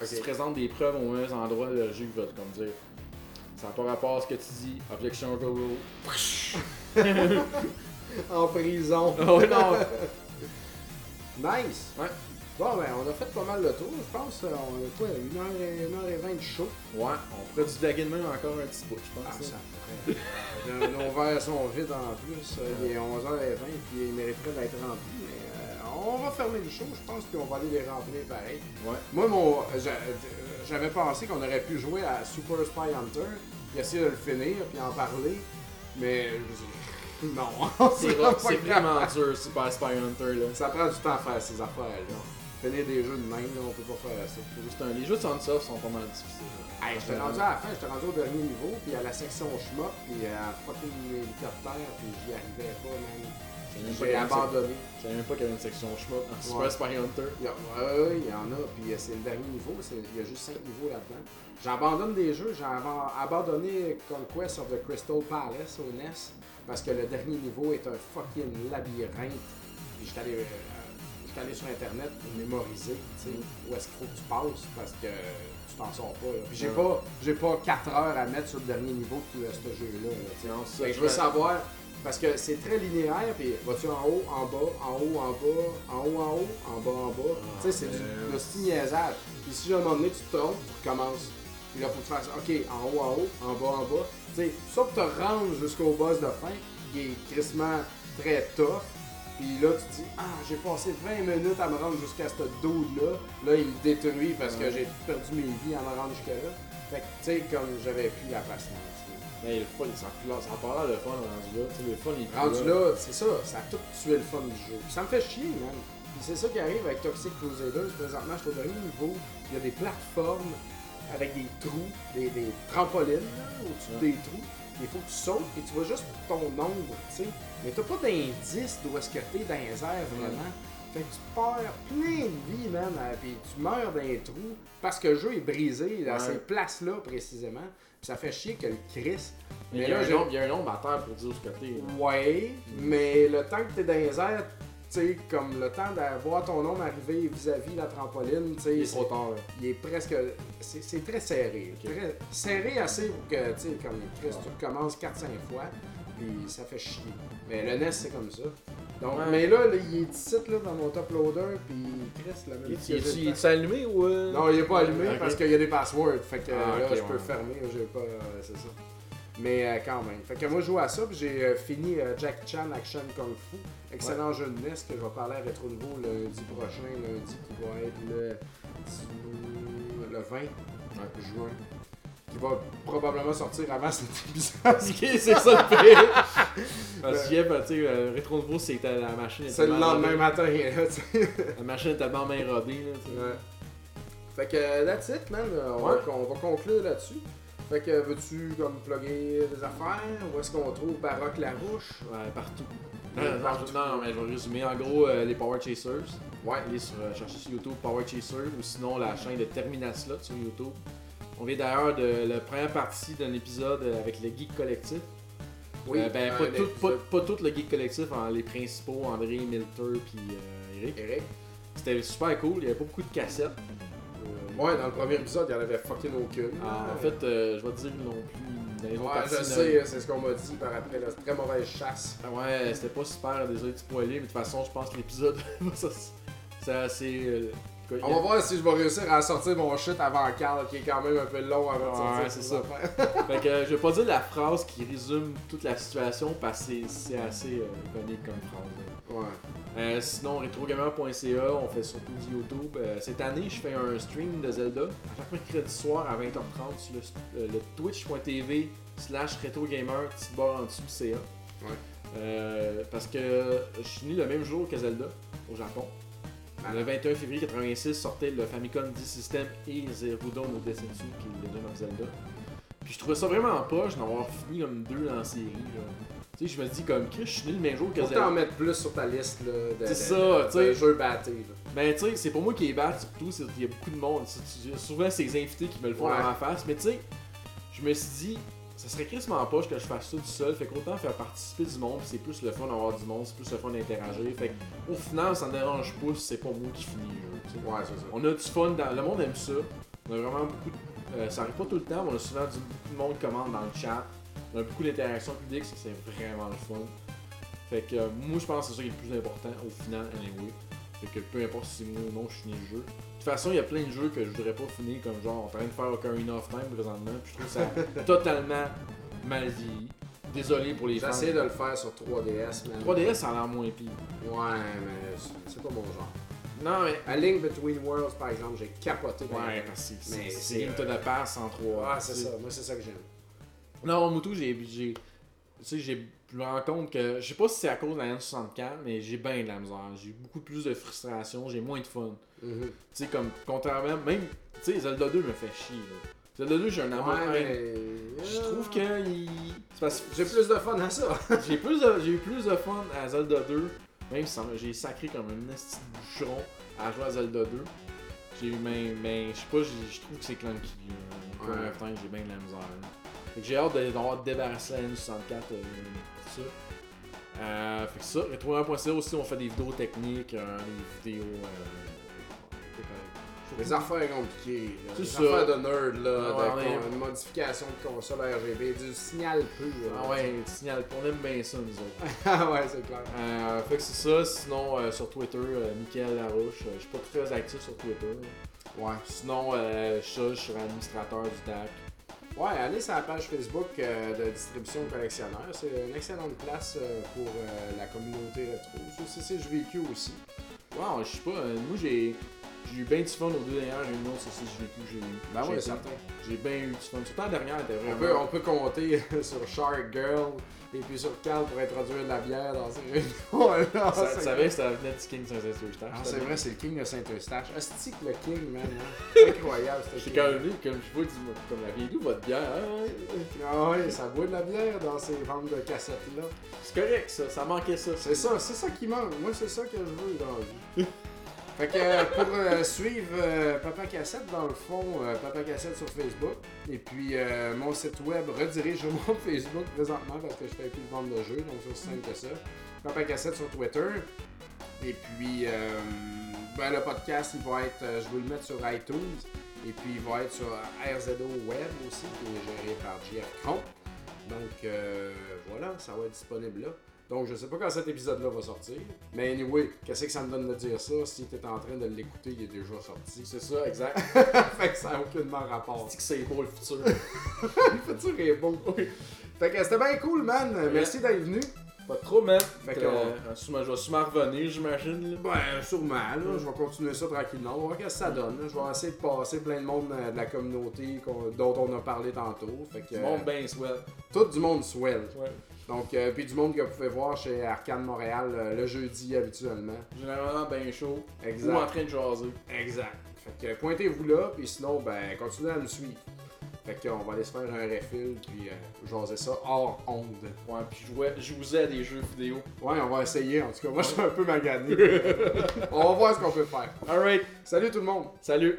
Ok. Si tu présentes des preuves au mauvais endroit, le juge va te comme dire. Ça n'a pas rapport à ce que tu dis. Objection overruled. *laughs* En prison. Oh non! *laughs* Nice. Ouais. Bon, ben, on a fait pas mal le tour, je pense. Euh, On a quoi, 1h20 de show? Ouais, on pourrait du blaguer de même encore un petit bout, je Ah, pense. ça hein. ferait. *laughs* Nos verres sont vides en plus. Euh, Il est 11h20 puis ils mériteraient d'être remplis. Mais on va fermer le show, je pense, puis on va aller les remplir pareil. Ouais. Moi, mon, j'a- j'avais pensé qu'on aurait pu jouer à Super Spy Hunter, puis essayer de le finir, puis en parler. Mais je- *laughs* non, C'est vraiment dur, Super Spy Hunter, là. Ça prend du temps à faire ces affaires-là. Finir des jeux de même, là, on peut pas faire ça. Juste un- Les jeux de Sunsoft sont pas mal difficiles. Hey, j'étais rendu à la fin, j'étais rendu au dernier niveau, puis à la section schmuck, puis à fucking hélicoptère, puis j'y arrivais pas, même J'ai abandonné. je savais même pas qu'il y avait une section schmuck Super. Spy Hunter. Il y a- ouais, ouais, il y en a, puis euh, c'est le dernier niveau, il y a juste 5 niveaux là-dedans. J'abandonne des jeux, j'ai aba- abandonné Conquest of the Crystal Palace au NES, parce que le dernier niveau est un fucking labyrinthe. Puis j'étais allé, euh, allé sur internet pour mémoriser, où est-ce qu'il faut que tu passes, parce que tu t'en sors pas. là. Puis j'ai Ouais. pas, j'ai pas 4 heures à mettre sur le dernier niveau de ce jeu-là. là. Non, ça, je veux savoir, parce que c'est très linéaire, puis vas-tu en haut, en bas, en haut, en bas, en haut, en haut, en bas, en bas. tu sais, c'est du, de ce niaisage. Puis si à un moment donné tu te trompes, tu recommences. Puis là, faut que tu fasses, ok, en haut, en haut, en bas, en bas. Tu sais, ça pour te rendre jusqu'au boss de fin, qui est crissement très tough. Puis là, tu te dis, ah, j'ai passé 20 minutes à me rendre jusqu'à ce dude-là. Là, il me détruit parce que j'ai perdu mes vies à me rendre jusque-là. Fait que, tu sais, comme j'avais plus la patience. Mais le fun, ça, ça a pas l'air le fun rendu là. Le fun, il Rendu là, c'est ça, ça a tout tué le fun du jeu. Ça me fait chier, man. Puis c'est ça qui arrive avec Toxic Crusaders. Présentement, je suis au dernier niveau. Il y a des plateformes avec des trous, des, des trampolines au-dessus Ouais. des trous. Il faut que tu sautes et tu vois juste ton ombre, tu sais. Mais t'as pas d'indice d'où est-ce que t'es dans les airs vraiment. Fait que tu perds plein de vie, man. Puis tu meurs dans les trous parce que le jeu est brisé à Ouais. ces places-là précisément. Ça fait chier que le Chris. Mais Mais il y, a là, un nombre- il y a un nombre à terre pour dire ce côté. Ouais, mais le temps que t'es dans les airs, tu sais, comme le temps d'avoir ton nom arriver vis-à-vis la trampoline, tu sais, Il est c'est- trop tard. là. il est presque. C'est très serré. Très- serré assez pour que, tu sais, comme Chris, tu recommences 4-5 fois, puis ça fait chier. Mais le NES, c'est comme ça. Donc, Ouais. mais là, là, il est ici, là, dans mon top loader, puis Chris, la même Il il fait. est allumé ou. euh? Non, il est pas allumé parce qu'il y a des passwords. Fait que Ah, là, je peux ouais. fermer. J'ai pas. euh, c'est ça. Mais euh, quand même. Fait que moi, je joue à ça. Puis j'ai euh, fini euh, Jack Chan Action Kung Fu. Excellent jeu de NES que je vais parler à Retro Nouveau lundi prochain. Lundi qui va être le, le 20 juin. Qui va probablement sortir avant cet épisode. C'est ça le pire. Parce que, ben, tu sais, euh, Rétro Nouveau, c'était la machine. C'est le lendemain rodée. matin. là, sais. La machine était tellement bien rodée, là. Ouais. Fait que euh, that's it, man. Euh, On, va, Ouais. on va conclure là-dessus. Fait que veux-tu comme plugger des affaires? Où est-ce qu'on trouve Baroque Larouche? Ouais, partout. Euh, non, partout. mais je vais résumer. En gros, euh, les Power Chasers. Ouais. Allez sur, euh, chercher sur YouTube Power Chaser ou sinon la chaîne de Terminal Slot sur YouTube. On vient d'ailleurs de la première partie d'un épisode euh, avec le Geek Collectif. Euh, ben, pas, tout, pas, épisode. pas tout le Geek Collectif, hein, les principaux, André, Milter puis euh, Eric. Eric. C'était super cool, il y avait pas beaucoup de cassettes. Ouais, dans le premier épisode, il y en avait fucking aucune. Ah, en fait, je vais te dire non plus. ouais, je sais, c'est ce qu'on m'a dit par après, la très mauvaise chasse. Ah ouais, c'était pas super, désolé de spoiler, mais de toute façon, je pense que l'épisode, *laughs* c'est On va voir si je vais réussir à sortir mon shit avant Carl, qui est quand même un peu long avant de sortir. Ouais, c'est ça. *laughs* fait que je vais pas dire la phrase qui résume toute la situation parce que c'est assez euh, iconique comme phrase. Ouais. Euh, sinon, retrogamer.ca, on fait surtout du YouTube. Euh, cette année, je fais un stream de Zelda à chaque mercredi soir à 20h30 sur le, le twitch.tv slash retrogamer, petite barre en dessous CA. Ouais. parce que je suis né le même jour que Zelda au Japon. Le 21 février 86 sortait le Famicom D-System et Zero Dawn of Destiny, qui est Legend of Zelda. Puis je trouvais ça vraiment poche d'en fini comme deux dans la série. Tu sais, je me dis comme Chris, je suis né le même jour que Zelda. Faut t'en mettre plus sur ta liste là, de, c'est ça, tu sais. jeux battés. Ben, tu sais, c'est pour moi qui est bat, surtout, il y a beaucoup de monde. Souvent, c'est les invités qui me le font dans ma face. Mais tu sais, je me suis dit, ça serait crissement poche que je fasse ça tout seul. Fait qu'autant faire participer du monde, c'est plus le fun d'avoir du monde, c'est plus le fun d'interagir. Fait au final, ça ne dérange pas si c'est pas moi qui finis le Ouais, c'est ça. On a du fun, dans... le monde aime ça. On a vraiment beaucoup de... euh, ça arrive pas tout le temps, mais on a souvent du... beaucoup de monde qui commande dans le chat. On a beaucoup d'interactions publiques, c'est vraiment le fun. Fait que euh, moi, je pense que c'est ça qui est le plus important au final, anyway. Fait que peu importe si c'est moi ou non, je finis le jeu. De toute façon, il y a plein de jeux que je voudrais pas finir, comme genre, en train de faire Ocarina of Time présentement, puis je trouve ça *laughs* totalement mal vieilli. Désolé pour les fans. J'essaie de le faire sur 3DS, mais. 3DS, ça a l'air moins pire. Ouais, mais c'est pas mon genre. Non, mais. A Link Between Worlds, par exemple, j'ai capoté. Ouais, parce que c'est une tonne de passe en 3. Ah, c'est ça. Moi, c'est ça que j'aime. Non, Moutou, j'ai. Tu sais, j'ai je me rends compte que, je sais pas si c'est à cause de la N64, mais j'ai bien de la misère. J'ai beaucoup plus de frustration, j'ai moins de fun. Mhm. Tu sais, comme, contrairement, même, tu sais, Zelda 2 me fait chier. Là. Zelda 2, j'ai un amour. Ouais, Je trouve que il... j'ai plus de fun à ça. *laughs* j'ai plus j'ai eu plus de fun à Zelda 2, même si j'ai sacré comme un petit boucheron à jouer à Zelda 2. J'ai eu même, mais je sais pas, je trouve que c'est clunky. Pour ouais. j'ai bien de la misère. j'ai hâte d'avoir débarrassé la N64, euh, tout ça. Euh, fait que ça, retrouver aussi, on fait des vidéos techniques, euh, des vidéos. Euh, des affaires compliquées, des ça. affaires de nerd, là, de modification de console RGB, du signal pur. Ah ouais, du signal pur, on aime bien ça nous autres. *laughs* ah ouais, c'est clair. Euh, fait que c'est ça, sinon euh, sur Twitter, euh, Michael Larouche, je suis pas très actif sur Twitter. Ouais. Sinon, je suis sur administrateur du DAC. Ouais, allez sur la page Facebook de distribution collectionneur. C'est une excellente place pour la communauté. C'est je vécu aussi. Ouais, je sais pas, moi j'ai j'ai eu bien du fun aux deux dernières réunions sur ces vécu que j'ai eu. Ben oui, certain. J'ai bien eu du fun. Surtout la dernière, était vraiment. On peut, on peut compter *laughs* sur Shark Girl et puis sur Carl pour introduire de la bière dans ces réunions. *laughs* Tu savais que ça venait du King de Saint-Eustache. Ah, c'est vrai, c'est le King de Saint-Eustache. Hostie que le King, man. Hein? *laughs* Incroyable, c'était J'ai quand même vu, comme je vois, comme la vieille votre bière. Hein? Ah oui, ça boit de la bière dans ces ventes de cassettes-là. C'est correct, ça. Ça manquait ça. C'est ça, c'est ça qui manque. Moi, c'est ça que je veux dans la vie. Fait que euh, pour euh, suivre euh, Papa Cassette, dans le fond, Papa Cassette sur Facebook. Et puis mon site web redirige mon *laughs* Facebook présentement parce que je fais plus de vente de jeux, donc c'est aussi simple que ça. Papa Cassette sur Twitter. Et puis ben, le podcast, il va être, je vais le mettre sur iTunes. Et puis il va être sur RZO Web aussi, qui est géré par JF Cron. Donc voilà, ça va être disponible là. Donc, je sais pas quand cet épisode-là va sortir. Mais anyway, qu'est-ce que ça me donne de dire ça? Si tu en train de l'écouter, il est déjà sorti. C'est ça, exact. *laughs* fait que ça n'a aucunement rapport. C'est que c'est beau le futur. *laughs* le futur est beau. Fait que c'était bien cool, man. Merci d'être venu. Pas trop, man. Fait que, euh, je vais sûrement revenir, j'imagine. Ben, sûrement, là. Je vais continuer ça tranquillement. On va voir ce que ça donne. Je vais essayer de passer plein de monde euh, de la communauté dont on a parlé tantôt. Fait que, du monde bien swell. Tout du monde swell. Ouais. Donc, euh, puis du monde que vous pouvez voir chez Arcade Montréal euh, le jeudi habituellement. Généralement bien chaud. Exact. Ou en train de jaser. Exact. Fait que pointez-vous là, puis sinon, ben, continuez à nous suivre. Fait qu'on va aller se faire un refill, puis euh, jaser ça hors onde. Ouais, puis jouer, jouer à des jeux vidéo. Ouais, on va essayer en tout cas. Moi, je suis un peu magané. *laughs* on va voir ce qu'on peut faire. Alright. Salut tout le monde. Salut.